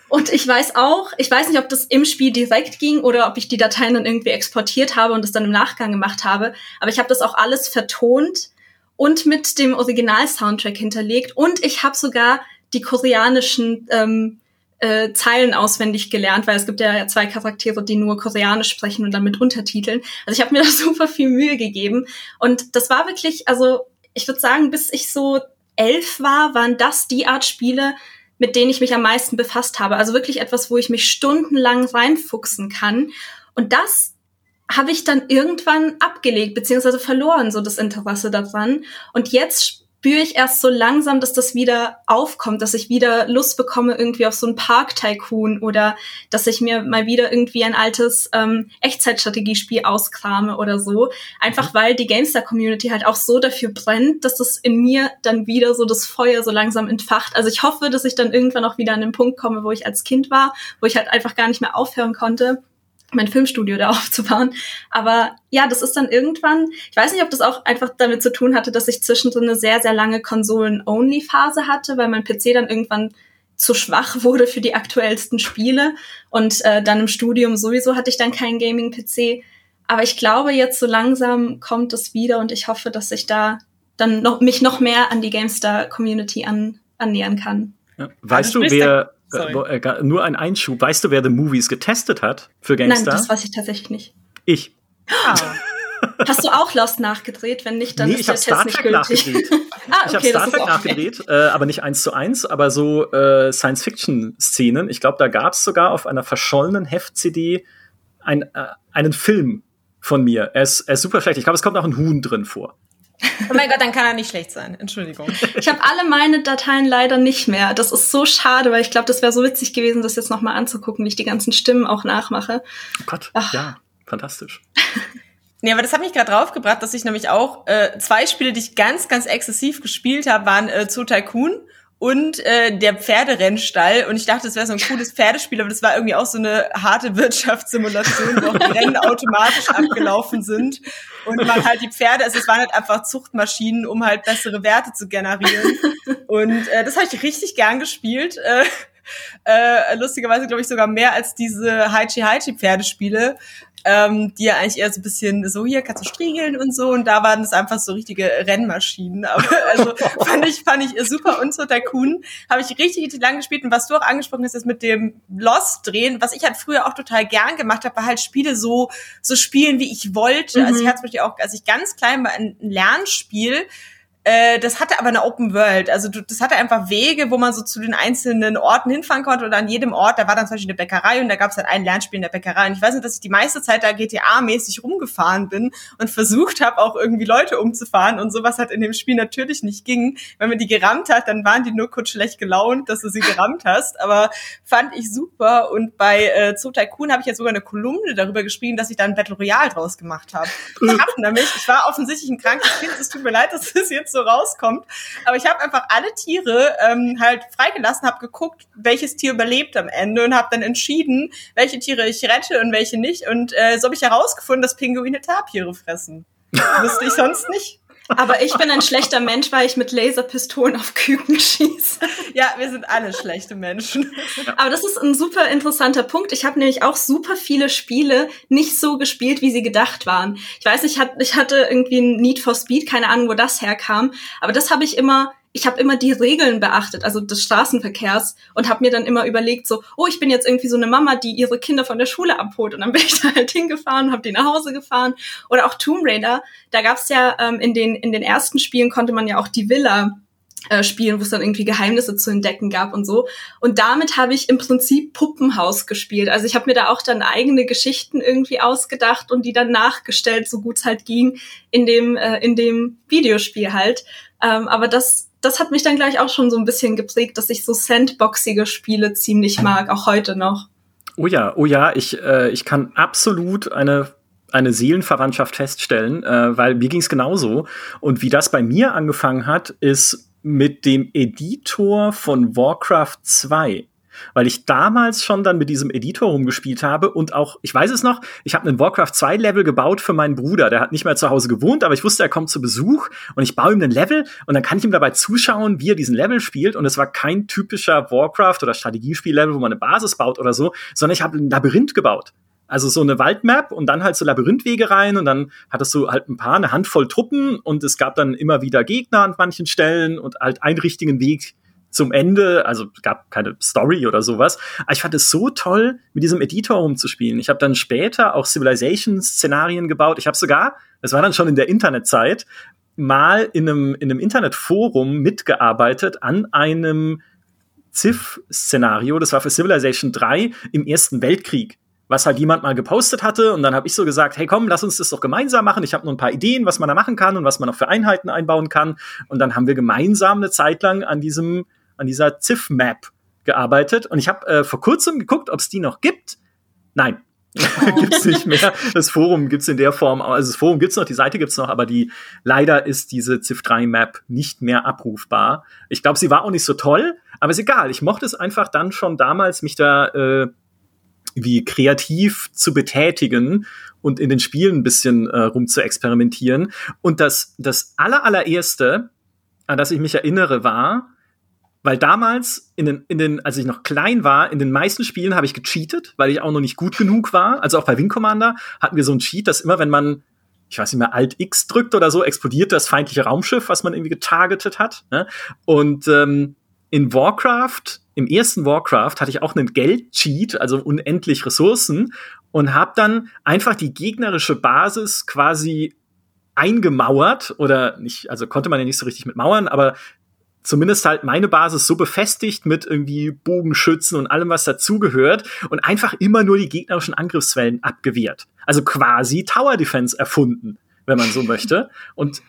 Und ich weiß auch, ich weiß nicht, ob das im Spiel direkt ging oder ob ich die Dateien dann irgendwie exportiert habe und das dann im Nachgang gemacht habe. Aber ich habe das auch alles vertont und mit dem Original-Soundtrack hinterlegt. Und ich habe sogar die koreanischen ähm, äh, Zeilen auswendig gelernt, weil es gibt ja zwei Charaktere, die nur Koreanisch sprechen und dann mit Untertiteln. Also ich habe mir da super viel Mühe gegeben. Und das war wirklich, also ich würde sagen, bis ich so elf war, waren das die Art Spiele, mit denen ich mich am meisten befasst habe. Also wirklich etwas, wo ich mich stundenlang reinfuchsen kann. Und das habe ich dann irgendwann abgelegt, beziehungsweise verloren, so das Interesse daran. Und jetzt spüre ich erst so langsam, dass das wieder aufkommt, dass ich wieder Lust bekomme irgendwie auf so ein Park-Tycoon oder dass ich mir mal wieder irgendwie ein altes ähm, Echtzeitstrategiespiel auskrame oder so. Einfach mhm. weil die GameStar-Community halt auch so dafür brennt, dass das in mir dann wieder so das Feuer so langsam entfacht. Also ich hoffe, dass ich dann irgendwann auch wieder an den Punkt komme, wo ich als Kind war, wo ich halt einfach gar nicht mehr aufhören konnte mein Filmstudio da aufzubauen. Aber ja, das ist dann irgendwann, ich weiß nicht, ob das auch einfach damit zu tun hatte, dass ich zwischendrin eine sehr, sehr lange Konsolen-Only-Phase hatte, weil mein PC dann irgendwann zu schwach wurde für die aktuellsten Spiele. Und äh, dann im Studium sowieso hatte ich dann keinen Gaming-PC. Aber ich glaube, jetzt so langsam kommt es wieder und ich hoffe, dass ich da dann noch, mich noch mehr an die GameStar-Community an, annähern kann. Ja. Weißt also, du, wer, äh, äh nur ein Einschub. Weißt du, wer The Movies getestet hat für GameStar? Nein, das weiß ich tatsächlich nicht. Ich. Ah. Hast du auch Lost nachgedreht? Wenn nicht, dann nee, ist der Test nicht gültig. ah, okay, ich habe Star Trek nachgedreht, äh, aber nicht eins zu eins, aber so äh, Science-Fiction-Szenen. Ich glaube, da gab es sogar auf einer verschollenen Heft-CD ein, äh, einen Film von mir. Er ist, er ist super schlecht. Ich glaube, es kommt auch ein Huhn drin vor. Oh mein Gott, dann kann er nicht schlecht sein. Entschuldigung. Ich habe alle meine Dateien leider nicht mehr. Das ist so schade, weil ich glaube, das wäre so witzig gewesen, das jetzt nochmal anzugucken, wie ich die ganzen Stimmen auch nachmache. Oh Gott, Ach. ja, fantastisch. Nee, aber das hat mich gerade draufgebracht, dass ich nämlich auch äh, zwei Spiele, die ich ganz, ganz exzessiv gespielt habe, waren äh, Zoo Tycoon und äh, der Pferderennstall. Und ich dachte, das wäre so ein cooles Pferdespiel, aber das war irgendwie auch so eine harte Wirtschaftssimulation, wo auch die Rennen automatisch abgelaufen sind. Und man halt die Pferde, also es waren halt einfach Zuchtmaschinen, um halt bessere Werte zu generieren. Und äh, das habe ich richtig gern gespielt. Äh, äh, lustigerweise glaube ich sogar mehr als diese Haichi Haichi Pferdespiele, ähm, die ja eigentlich eher so ein bisschen so hier kannst du striegeln und so und da waren es einfach so richtige Rennmaschinen. Aber also fand ich fand ich super und so Tycoon habe ich richtig, richtig lang gespielt und was du auch angesprochen hast, ist mit dem Lost drehen, was ich halt früher auch total gern gemacht habe, war halt Spiele so so spielen wie ich wollte. Mhm. Also ich mhm. hatte zum Beispiel auch, als ich ganz klein war, ein Lernspiel äh, das hatte aber eine Open World. Also du, das hatte einfach Wege, wo man so zu den einzelnen Orten hinfahren konnte. Und an jedem Ort, da war dann zum Beispiel eine Bäckerei und da gab es halt ein Lernspiel in der Bäckerei. Und ich weiß nicht, dass ich die meiste Zeit da GTA-mäßig rumgefahren bin und versucht habe, auch irgendwie Leute umzufahren und sowas hat in dem Spiel natürlich nicht ging. Wenn man die gerammt hat, dann waren die nur kurz schlecht gelaunt, dass du sie gerammt hast. Aber fand ich super. Und bei äh, Zoo Tycoon habe ich jetzt sogar eine Kolumne darüber geschrieben, dass ich da ein Battle Royale draus gemacht habe. Ich hab nämlich, ich war offensichtlich ein krankes Kind, es tut mir leid, dass das jetzt so rauskommt. Aber ich habe einfach alle Tiere ähm, halt freigelassen, habe geguckt, welches Tier überlebt am Ende und habe dann entschieden, welche Tiere ich rette und welche nicht. Und äh, so habe ich herausgefunden, dass Pinguine Tapire fressen. Wusste ich sonst nicht. Aber ich bin ein schlechter Mensch, weil ich mit Laserpistolen auf Küken schieße. Ja, wir sind alle schlechte Menschen. Aber das ist ein super interessanter Punkt. Ich habe nämlich auch super viele Spiele nicht so gespielt, wie sie gedacht waren. Ich weiß, ich hatte, ich hatte irgendwie ein Need for Speed, keine Ahnung, wo das herkam. Aber das habe ich immer ich habe immer die Regeln beachtet, also des Straßenverkehrs und habe mir dann immer überlegt, so, oh, ich bin jetzt irgendwie so eine Mama, die ihre Kinder von der Schule abholt und dann bin ich da halt hingefahren, habe die nach Hause gefahren oder auch Tomb Raider. Da gab's ja ähm, in den in den ersten Spielen konnte man ja auch die Villa äh, spielen, wo es dann irgendwie Geheimnisse zu entdecken gab und so. Und damit habe ich im Prinzip Puppenhaus gespielt. Also ich habe mir da auch dann eigene Geschichten irgendwie ausgedacht und die dann nachgestellt, so gut es halt ging, in dem, äh, in dem Videospiel halt. Ähm, aber das das hat mich dann gleich auch schon so ein bisschen geprägt, dass ich so sandboxige Spiele ziemlich mag, auch heute noch. Oh ja, oh ja, ich, äh, ich kann absolut eine eine Seelenverwandtschaft feststellen, äh, weil mir ging es genauso. Und wie das bei mir angefangen hat, ist mit dem Editor von Warcraft 2 weil ich damals schon dann mit diesem Editor rumgespielt habe und auch, ich weiß es noch, ich habe einen Warcraft 2 Level gebaut für meinen Bruder, der hat nicht mehr zu Hause gewohnt, aber ich wusste, er kommt zu Besuch und ich baue ihm einen Level und dann kann ich ihm dabei zuschauen, wie er diesen Level spielt und es war kein typischer Warcraft oder Strategiespiel-Level, wo man eine Basis baut oder so, sondern ich habe ein Labyrinth gebaut. Also so eine Waldmap und dann halt so Labyrinthwege rein und dann hattest du halt ein paar, eine Handvoll Truppen und es gab dann immer wieder Gegner an manchen Stellen und halt einen richtigen Weg zum Ende, also gab keine Story oder sowas. Aber ich fand es so toll, mit diesem Editor rumzuspielen. Ich habe dann später auch Civilization-Szenarien gebaut. Ich habe sogar, das war dann schon in der Internetzeit, mal in einem, in einem Internetforum mitgearbeitet an einem Civ-Szenario. Das war für Civilization 3 im Ersten Weltkrieg was halt jemand mal gepostet hatte und dann habe ich so gesagt, hey komm, lass uns das doch gemeinsam machen. Ich habe nur ein paar Ideen, was man da machen kann und was man noch für Einheiten einbauen kann und dann haben wir gemeinsam eine Zeit lang an diesem an dieser Civ-Map gearbeitet und ich habe äh, vor kurzem geguckt, ob es die noch gibt. Nein, gibt's nicht mehr. Das Forum gibt's in der Form, also das Forum gibt's noch, die Seite gibt's noch, aber die leider ist diese Civ 3 Map nicht mehr abrufbar. Ich glaube, sie war auch nicht so toll, aber ist egal. Ich mochte es einfach dann schon damals, mich da äh, wie kreativ zu betätigen und in den Spielen ein bisschen äh, rum zu experimentieren. Und das, das aller, allererste, an das ich mich erinnere, war, weil damals, in den, in den, als ich noch klein war, in den meisten Spielen habe ich gecheatet, weil ich auch noch nicht gut genug war. Also auch bei Wing Commander hatten wir so ein Cheat, dass immer, wenn man, ich weiß nicht mehr, Alt X drückt oder so, explodiert das feindliche Raumschiff, was man irgendwie getargetet hat. Ne? Und ähm, in Warcraft, im ersten Warcraft, hatte ich auch einen Geldcheat, also unendlich Ressourcen, und habe dann einfach die gegnerische Basis quasi eingemauert oder nicht, also konnte man ja nicht so richtig mit Mauern, aber zumindest halt meine Basis so befestigt mit irgendwie Bogenschützen und allem, was dazugehört und einfach immer nur die gegnerischen Angriffswellen abgewehrt. Also quasi Tower Defense erfunden, wenn man so möchte. Und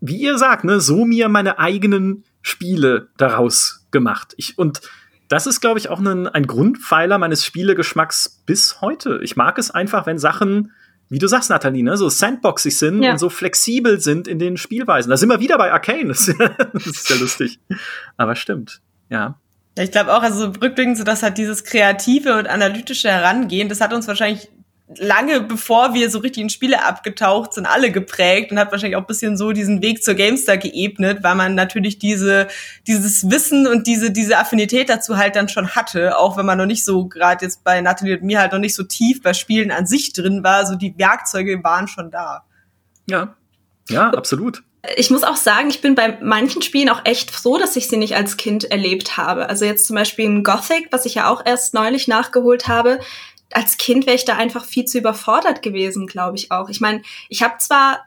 wie ihr sagt, ne, so mir meine eigenen Spiele daraus gemacht. Ich, und das ist, glaube ich, auch ein, ein Grundpfeiler meines Spielegeschmacks bis heute. Ich mag es einfach, wenn Sachen, wie du sagst, Nathalie, ne, so sandboxig sind ja. und so flexibel sind in den Spielweisen. Da sind wir wieder bei Arcane. Das ist ja lustig. Aber stimmt, ja. Ja, ich glaube auch, also rückblickend so, dass halt dieses kreative und analytische Herangehen, das hat uns wahrscheinlich lange bevor wir so richtig in Spiele abgetaucht sind, alle geprägt und hat wahrscheinlich auch bisschen so diesen Weg zur Gamestar geebnet, weil man natürlich diese, dieses Wissen und diese, diese Affinität dazu halt dann schon hatte, auch wenn man noch nicht so, gerade jetzt bei Natalie und mir halt noch nicht so tief bei Spielen an sich drin war, so die Werkzeuge waren schon da. Ja, ja, absolut. Ich muss auch sagen, ich bin bei manchen Spielen auch echt froh, dass ich sie nicht als Kind erlebt habe. Also jetzt zum Beispiel in Gothic, was ich ja auch erst neulich nachgeholt habe als Kind wäre ich da einfach viel zu überfordert gewesen, glaube ich auch. Ich meine, ich habe zwar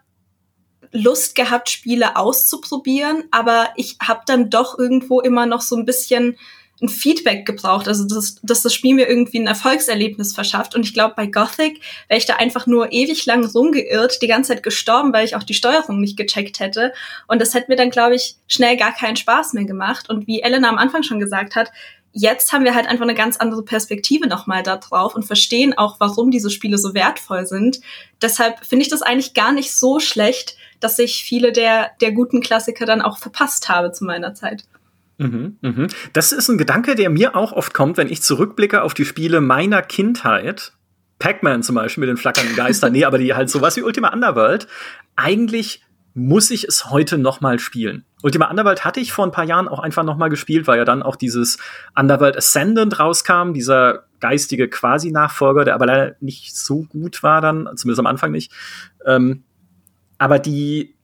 Lust gehabt, Spiele auszuprobieren, aber ich habe dann doch irgendwo immer noch so ein bisschen ein Feedback gebraucht, also dass, dass das Spiel mir irgendwie ein Erfolgserlebnis verschafft. Und ich glaube, bei Gothic wäre ich da einfach nur ewig lang rumgeirrt, die ganze Zeit gestorben, weil ich auch die Steuerung nicht gecheckt hätte. Und das hätte mir dann, glaube ich, schnell gar keinen Spaß mehr gemacht. Und wie Elena am Anfang schon gesagt hat, jetzt haben wir halt einfach eine ganz andere Perspektive nochmal da drauf und verstehen auch, warum diese Spiele so wertvoll sind. Deshalb finde ich das eigentlich gar nicht so schlecht, dass ich viele der, der guten Klassiker dann auch verpasst habe zu meiner Zeit. Mhm, mhm. Das ist ein Gedanke, der mir auch oft kommt, wenn ich zurückblicke auf die Spiele meiner Kindheit. Pac-Man zum Beispiel mit den flackernden Geistern, nee, aber die halt sowas wie Ultima Underworld. Eigentlich muss ich es heute noch mal spielen. Ultima Underworld hatte ich vor ein paar Jahren auch einfach noch mal gespielt, weil ja dann auch dieses Underworld Ascendant rauskam, dieser geistige Quasi-Nachfolger, der aber leider nicht so gut war dann, zumindest am Anfang nicht. Ähm, aber die,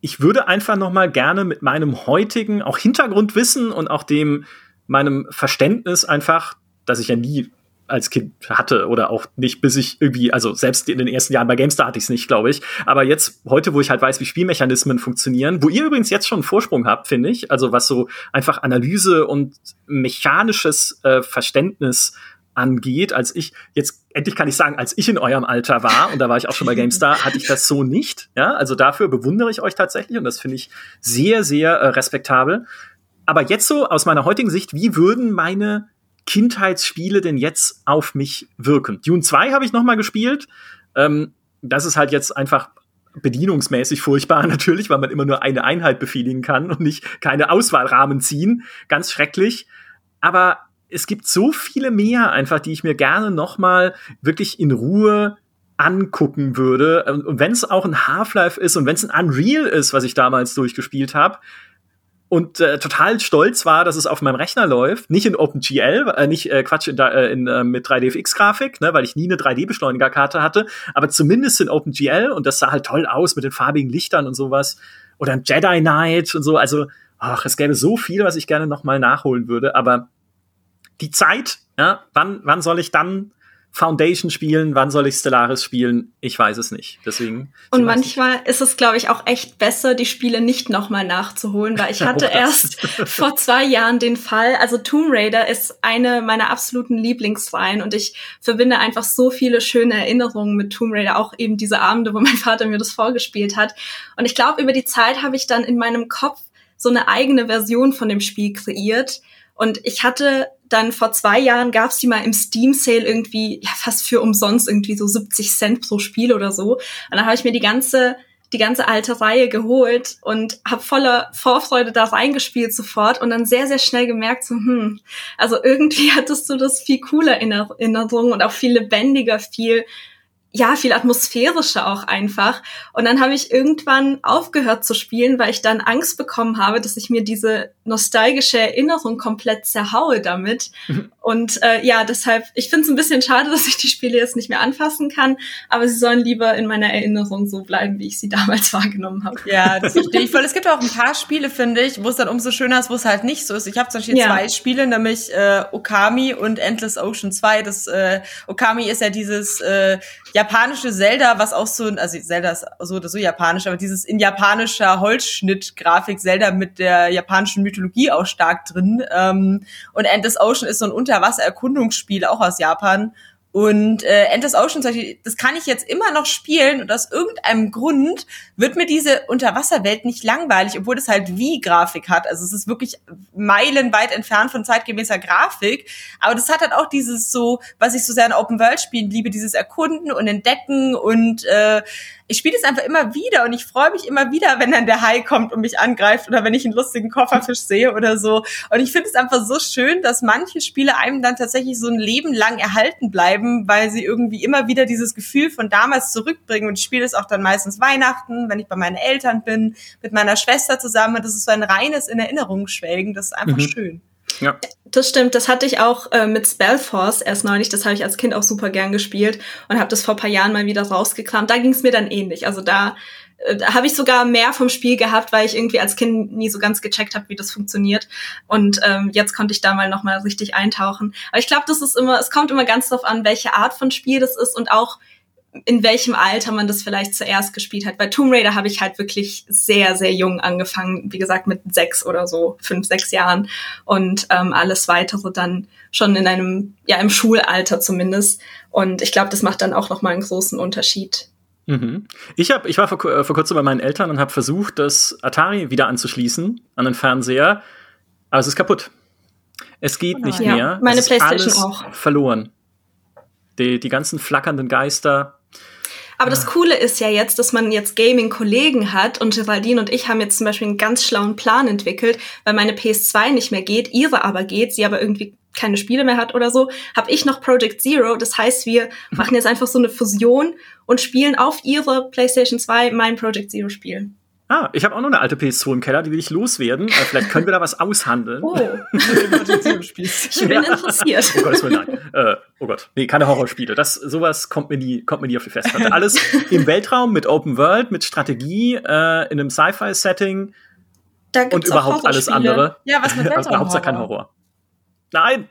ich würde einfach noch mal gerne mit meinem heutigen auch Hintergrundwissen und auch dem meinem Verständnis einfach, dass ich ja nie als Kind hatte oder auch nicht, bis ich irgendwie, also selbst in den ersten Jahren bei GameStar hatte ich es nicht, glaube ich. Aber jetzt, heute, wo ich halt weiß, wie Spielmechanismen funktionieren, wo ihr übrigens jetzt schon einen Vorsprung habt, finde ich, also was so einfach Analyse und mechanisches äh, Verständnis angeht, als ich, jetzt endlich kann ich sagen, als ich in eurem Alter war, und da war ich auch schon bei GameStar, hatte ich das so nicht. Ja, also dafür bewundere ich euch tatsächlich und das finde ich sehr, sehr äh, respektabel. Aber jetzt so aus meiner heutigen Sicht, wie würden meine Kindheitsspiele denn jetzt auf mich wirken? Dune 2 habe ich noch mal gespielt. Ähm, das ist halt jetzt einfach bedienungsmäßig furchtbar natürlich, weil man immer nur eine Einheit befehligen kann und nicht keine Auswahlrahmen ziehen. Ganz schrecklich. Aber es gibt so viele mehr einfach, die ich mir gerne noch mal wirklich in Ruhe angucken würde. Und wenn es auch ein Half-Life ist und wenn es ein Unreal ist, was ich damals durchgespielt habe, und äh, total stolz war, dass es auf meinem Rechner läuft, nicht in OpenGL, äh, nicht äh, Quatsch in, äh, in, äh, mit 3DFX-Grafik, ne, weil ich nie eine 3D-Beschleunigerkarte hatte, aber zumindest in OpenGL und das sah halt toll aus mit den farbigen Lichtern und sowas. Oder ein Jedi Knight und so. Also, ach, es gäbe so viel, was ich gerne noch mal nachholen würde, aber die Zeit, ja, wann, wann soll ich dann Foundation spielen, wann soll ich Stellaris spielen? Ich weiß es nicht. Deswegen. Und manchmal nicht. ist es, glaube ich, auch echt besser, die Spiele nicht nochmal nachzuholen, weil ich hatte erst vor zwei Jahren den Fall, also Tomb Raider ist eine meiner absoluten Lieblingsreihen und ich verbinde einfach so viele schöne Erinnerungen mit Tomb Raider, auch eben diese Abende, wo mein Vater mir das vorgespielt hat. Und ich glaube, über die Zeit habe ich dann in meinem Kopf so eine eigene Version von dem Spiel kreiert. Und ich hatte dann vor zwei Jahren gab es die mal im Steam Sale irgendwie ja fast für umsonst irgendwie so 70 Cent pro Spiel oder so. Und dann habe ich mir die ganze die ganze alte Reihe geholt und habe voller Vorfreude da reingespielt sofort und dann sehr, sehr schnell gemerkt, so, hm, also irgendwie hattest du das viel cooler in Erinnerung und auch viel lebendiger, viel ja, viel atmosphärischer auch einfach. Und dann habe ich irgendwann aufgehört zu spielen, weil ich dann Angst bekommen habe, dass ich mir diese nostalgische Erinnerung komplett zerhaue damit. Mhm. Und äh, ja, deshalb, ich finde es ein bisschen schade, dass ich die Spiele jetzt nicht mehr anfassen kann, aber sie sollen lieber in meiner Erinnerung so bleiben, wie ich sie damals wahrgenommen habe. Ja, das verstehe ich voll. Es gibt auch ein paar Spiele, finde ich, wo es dann umso schöner ist, wo es halt nicht so ist. Ich habe zum Beispiel ja. zwei Spiele, nämlich äh, Okami und Endless Ocean 2. Das äh, Okami ist ja dieses äh, japanische Zelda, was auch so, also Zelda ist so oder so japanisch, aber dieses in japanischer Holzschnitt-Grafik Zelda mit der japanischen Mythologie auch stark drin. Ähm, und Endless Ocean ist so ein Unterwasser-Erkundungsspiel, auch aus Japan. Und äh, Endless Ocean, das kann ich jetzt immer noch spielen und aus irgendeinem Grund wird mir diese Unterwasserwelt nicht langweilig, obwohl das halt wie Grafik hat. Also es ist wirklich meilenweit entfernt von zeitgemäßer Grafik. Aber das hat halt auch dieses so, was ich so sehr in Open World Spielen liebe, dieses Erkunden und Entdecken und äh, ich spiele es einfach immer wieder und ich freue mich immer wieder, wenn dann der Hai kommt und mich angreift oder wenn ich einen lustigen Kofferfisch sehe oder so. Und ich finde es einfach so schön, dass manche Spiele einem dann tatsächlich so ein Leben lang erhalten bleiben, weil sie irgendwie immer wieder dieses Gefühl von damals zurückbringen. Und ich spiele es auch dann meistens Weihnachten, wenn ich bei meinen Eltern bin, mit meiner Schwester zusammen. Das ist so ein reines in Erinnerung schwelgen. Das ist einfach mhm. schön. Ja. Das stimmt, das hatte ich auch äh, mit Spellforce erst neulich, das habe ich als Kind auch super gern gespielt und habe das vor paar Jahren mal wieder rausgekramt. Da ging es mir dann ähnlich. Also da, äh, da habe ich sogar mehr vom Spiel gehabt, weil ich irgendwie als Kind nie so ganz gecheckt habe, wie das funktioniert. Und ähm, jetzt konnte ich da mal nochmal richtig eintauchen. Aber ich glaube, das ist immer, es kommt immer ganz darauf an, welche Art von Spiel das ist und auch in welchem Alter man das vielleicht zuerst gespielt hat. Bei Tomb Raider habe ich halt wirklich sehr, sehr jung angefangen, wie gesagt, mit sechs oder so, fünf, sechs Jahren und ähm, alles weitere dann schon in einem, ja, im Schulalter zumindest. Und ich glaube, das macht dann auch nochmal einen großen Unterschied. Mhm. Ich, hab, ich war vor, äh, vor kurzem bei meinen Eltern und habe versucht, das Atari wieder anzuschließen an den Fernseher, aber es ist kaputt. Es geht oh, nicht ja. mehr. Meine es Playstation auch. Verloren. Die, die ganzen flackernden Geister, aber das Coole ist ja jetzt, dass man jetzt Gaming-Kollegen hat und Geraldine und ich haben jetzt zum Beispiel einen ganz schlauen Plan entwickelt, weil meine PS2 nicht mehr geht, ihre aber geht, sie aber irgendwie keine Spiele mehr hat oder so, habe ich noch Project Zero. Das heißt, wir machen jetzt einfach so eine Fusion und spielen auf ihre PlayStation 2 mein Project Zero Spiel. Ah, ich habe auch noch eine alte PS2 im Keller, die will ich loswerden. Äh, vielleicht können wir da was aushandeln. Oh, ich bin interessiert. Oh Gott, nein. Äh, oh Gott, nee, keine Horrorspiele. Das, sowas kommt mir nie, kommt mir nie auf die Festplatte. Alles im Weltraum, mit Open World, mit Strategie, äh, in einem Sci-Fi-Setting und überhaupt alles andere. Ja, was mit Weltraum? Hauptsache kein Horror. Nein!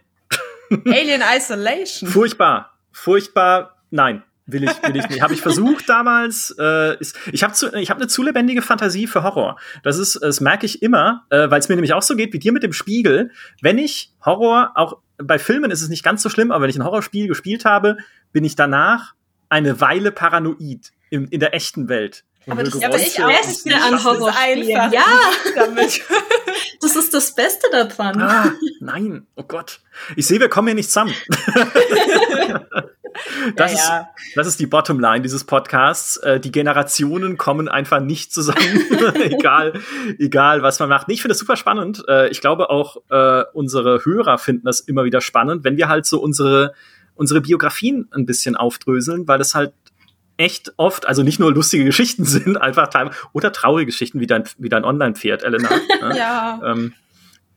Alien Isolation. Furchtbar. Furchtbar. Nein. Will ich, will ich nicht. Habe ich versucht damals. Äh, ist, ich habe ich hab eine zu lebendige Fantasie für Horror. Das ist, das merke ich immer, äh, weil es mir nämlich auch so geht wie dir mit dem Spiegel. Wenn ich Horror, auch bei Filmen ist es nicht ganz so schlimm, aber wenn ich ein Horrorspiel gespielt habe, bin ich danach eine Weile paranoid in, in der echten Welt. Aber das ist das Beste an Horrorspielen. Ja, damit. das ist das Beste daran. Ah, nein, oh Gott. Ich sehe, wir kommen hier nicht zusammen. Das, ja, ja. Ist, das ist die Bottomline dieses Podcasts. Äh, die Generationen kommen einfach nicht zusammen, egal, egal was man macht. Nee, ich finde das super spannend. Äh, ich glaube auch, äh, unsere Hörer finden das immer wieder spannend, wenn wir halt so unsere, unsere Biografien ein bisschen aufdröseln, weil es halt echt oft, also nicht nur lustige Geschichten sind, einfach teilweise, oder traurige Geschichten wie dein, wie dein Online-Pferd, Elena. Ne? ja. Ähm,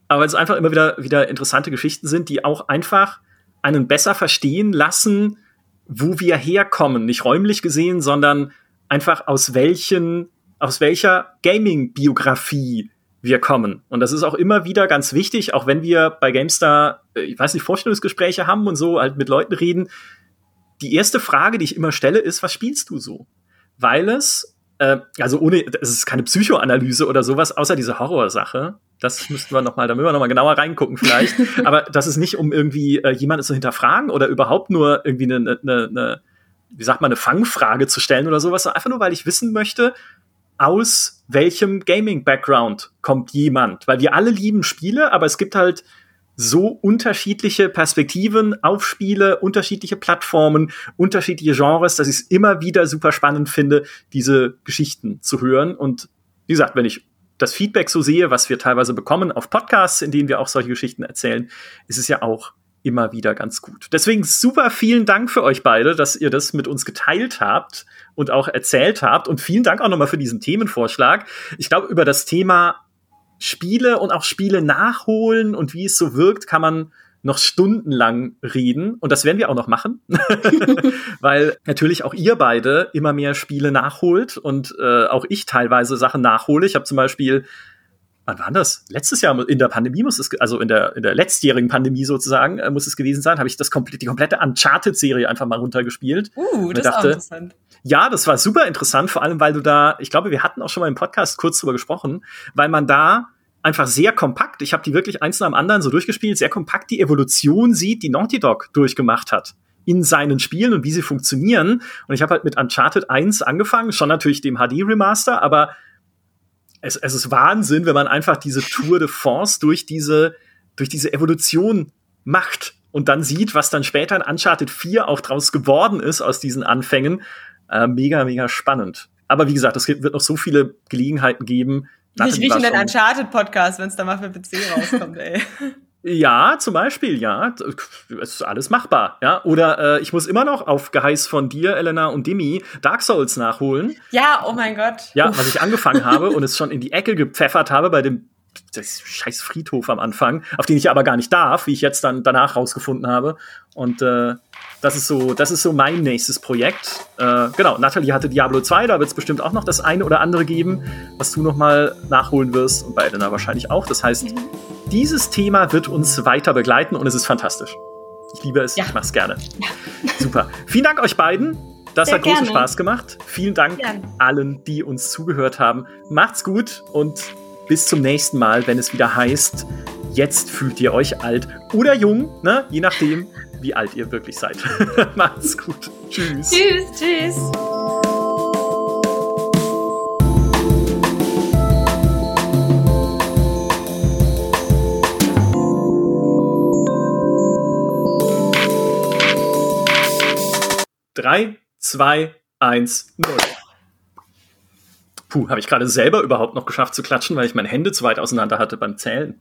aber es einfach immer wieder, wieder interessante Geschichten sind, die auch einfach einen besser verstehen lassen, wo wir herkommen. Nicht räumlich gesehen, sondern einfach aus welchen, aus welcher Gaming-Biografie wir kommen. Und das ist auch immer wieder ganz wichtig, auch wenn wir bei GameStar, äh, ich weiß nicht, Vorstellungsgespräche haben und so, halt mit Leuten reden. Die erste Frage, die ich immer stelle, ist, was spielst du so? Weil es, äh, also ohne, es ist keine Psychoanalyse oder sowas, außer diese Horrorsache. Das müssten wir noch mal, da müssen wir noch mal genauer reingucken vielleicht. Aber das ist nicht, um irgendwie äh, jemanden zu hinterfragen oder überhaupt nur irgendwie eine, eine, eine, wie sagt man, eine Fangfrage zu stellen oder sowas, sondern einfach nur, weil ich wissen möchte, aus welchem Gaming-Background kommt jemand. Weil wir alle lieben Spiele, aber es gibt halt so unterschiedliche Perspektiven auf Spiele, unterschiedliche Plattformen, unterschiedliche Genres, dass ich es immer wieder super spannend finde, diese Geschichten zu hören. Und wie gesagt, wenn ich das Feedback so sehe, was wir teilweise bekommen auf Podcasts, in denen wir auch solche Geschichten erzählen, ist es ja auch immer wieder ganz gut. Deswegen super vielen Dank für euch beide, dass ihr das mit uns geteilt habt und auch erzählt habt. Und vielen Dank auch nochmal für diesen Themenvorschlag. Ich glaube, über das Thema Spiele und auch Spiele nachholen und wie es so wirkt, kann man noch stundenlang reden und das werden wir auch noch machen, weil natürlich auch ihr beide immer mehr Spiele nachholt und äh, auch ich teilweise Sachen nachhole. Ich habe zum Beispiel wann war das? Letztes Jahr in der Pandemie muss es, also in der, in der letztjährigen Pandemie sozusagen, äh, muss es gewesen sein, habe ich das komplett, die komplette Uncharted-Serie einfach mal runtergespielt. Uh, das dachte, ist interessant. Ja, das war super interessant, vor allem, weil du da, ich glaube, wir hatten auch schon mal im Podcast kurz drüber gesprochen, weil man da einfach sehr kompakt, ich habe die wirklich eins nach dem anderen so durchgespielt, sehr kompakt die Evolution sieht, die Naughty Dog durchgemacht hat in seinen Spielen und wie sie funktionieren. Und ich habe halt mit Uncharted 1 angefangen, schon natürlich dem HD-Remaster, aber es, es ist Wahnsinn, wenn man einfach diese Tour de Force durch diese, durch diese Evolution macht und dann sieht, was dann später in Uncharted 4 auch draus geworden ist aus diesen Anfängen. Äh, mega, mega spannend. Aber wie gesagt, es wird noch so viele Gelegenheiten geben. Ich rieche den Uncharted-Podcast, wenn es da mal für PC rauskommt, ey. Ja, zum Beispiel, ja. Es ist alles machbar, ja. Oder äh, ich muss immer noch auf Geheiß von dir, Elena und Demi, Dark Souls nachholen. Ja, oh mein Gott. Ja, Uff. was ich angefangen habe und es schon in die Ecke gepfeffert habe bei dem scheiß Friedhof am Anfang, auf den ich aber gar nicht darf, wie ich jetzt dann danach rausgefunden habe. Und äh, das ist so, das ist so mein nächstes Projekt. Äh, genau, Natalie hatte Diablo 2, da wird es bestimmt auch noch das eine oder andere geben, was du noch mal nachholen wirst und bei Elena wahrscheinlich auch. Das heißt, mhm. dieses Thema wird uns weiter begleiten und es ist fantastisch. Ich liebe es, ja. ich mach's gerne. Ja. Super. Vielen Dank euch beiden. Das Sehr hat großen gerne. Spaß gemacht. Vielen Dank gerne. allen, die uns zugehört haben. Macht's gut und bis zum nächsten Mal, wenn es wieder heißt, jetzt fühlt ihr euch alt oder jung, ne? je nachdem, wie alt ihr wirklich seid. Macht's gut. Tschüss. Tschüss, tschüss. Drei, zwei, eins, null. Puh, habe ich gerade selber überhaupt noch geschafft zu klatschen, weil ich meine Hände zu weit auseinander hatte beim Zählen.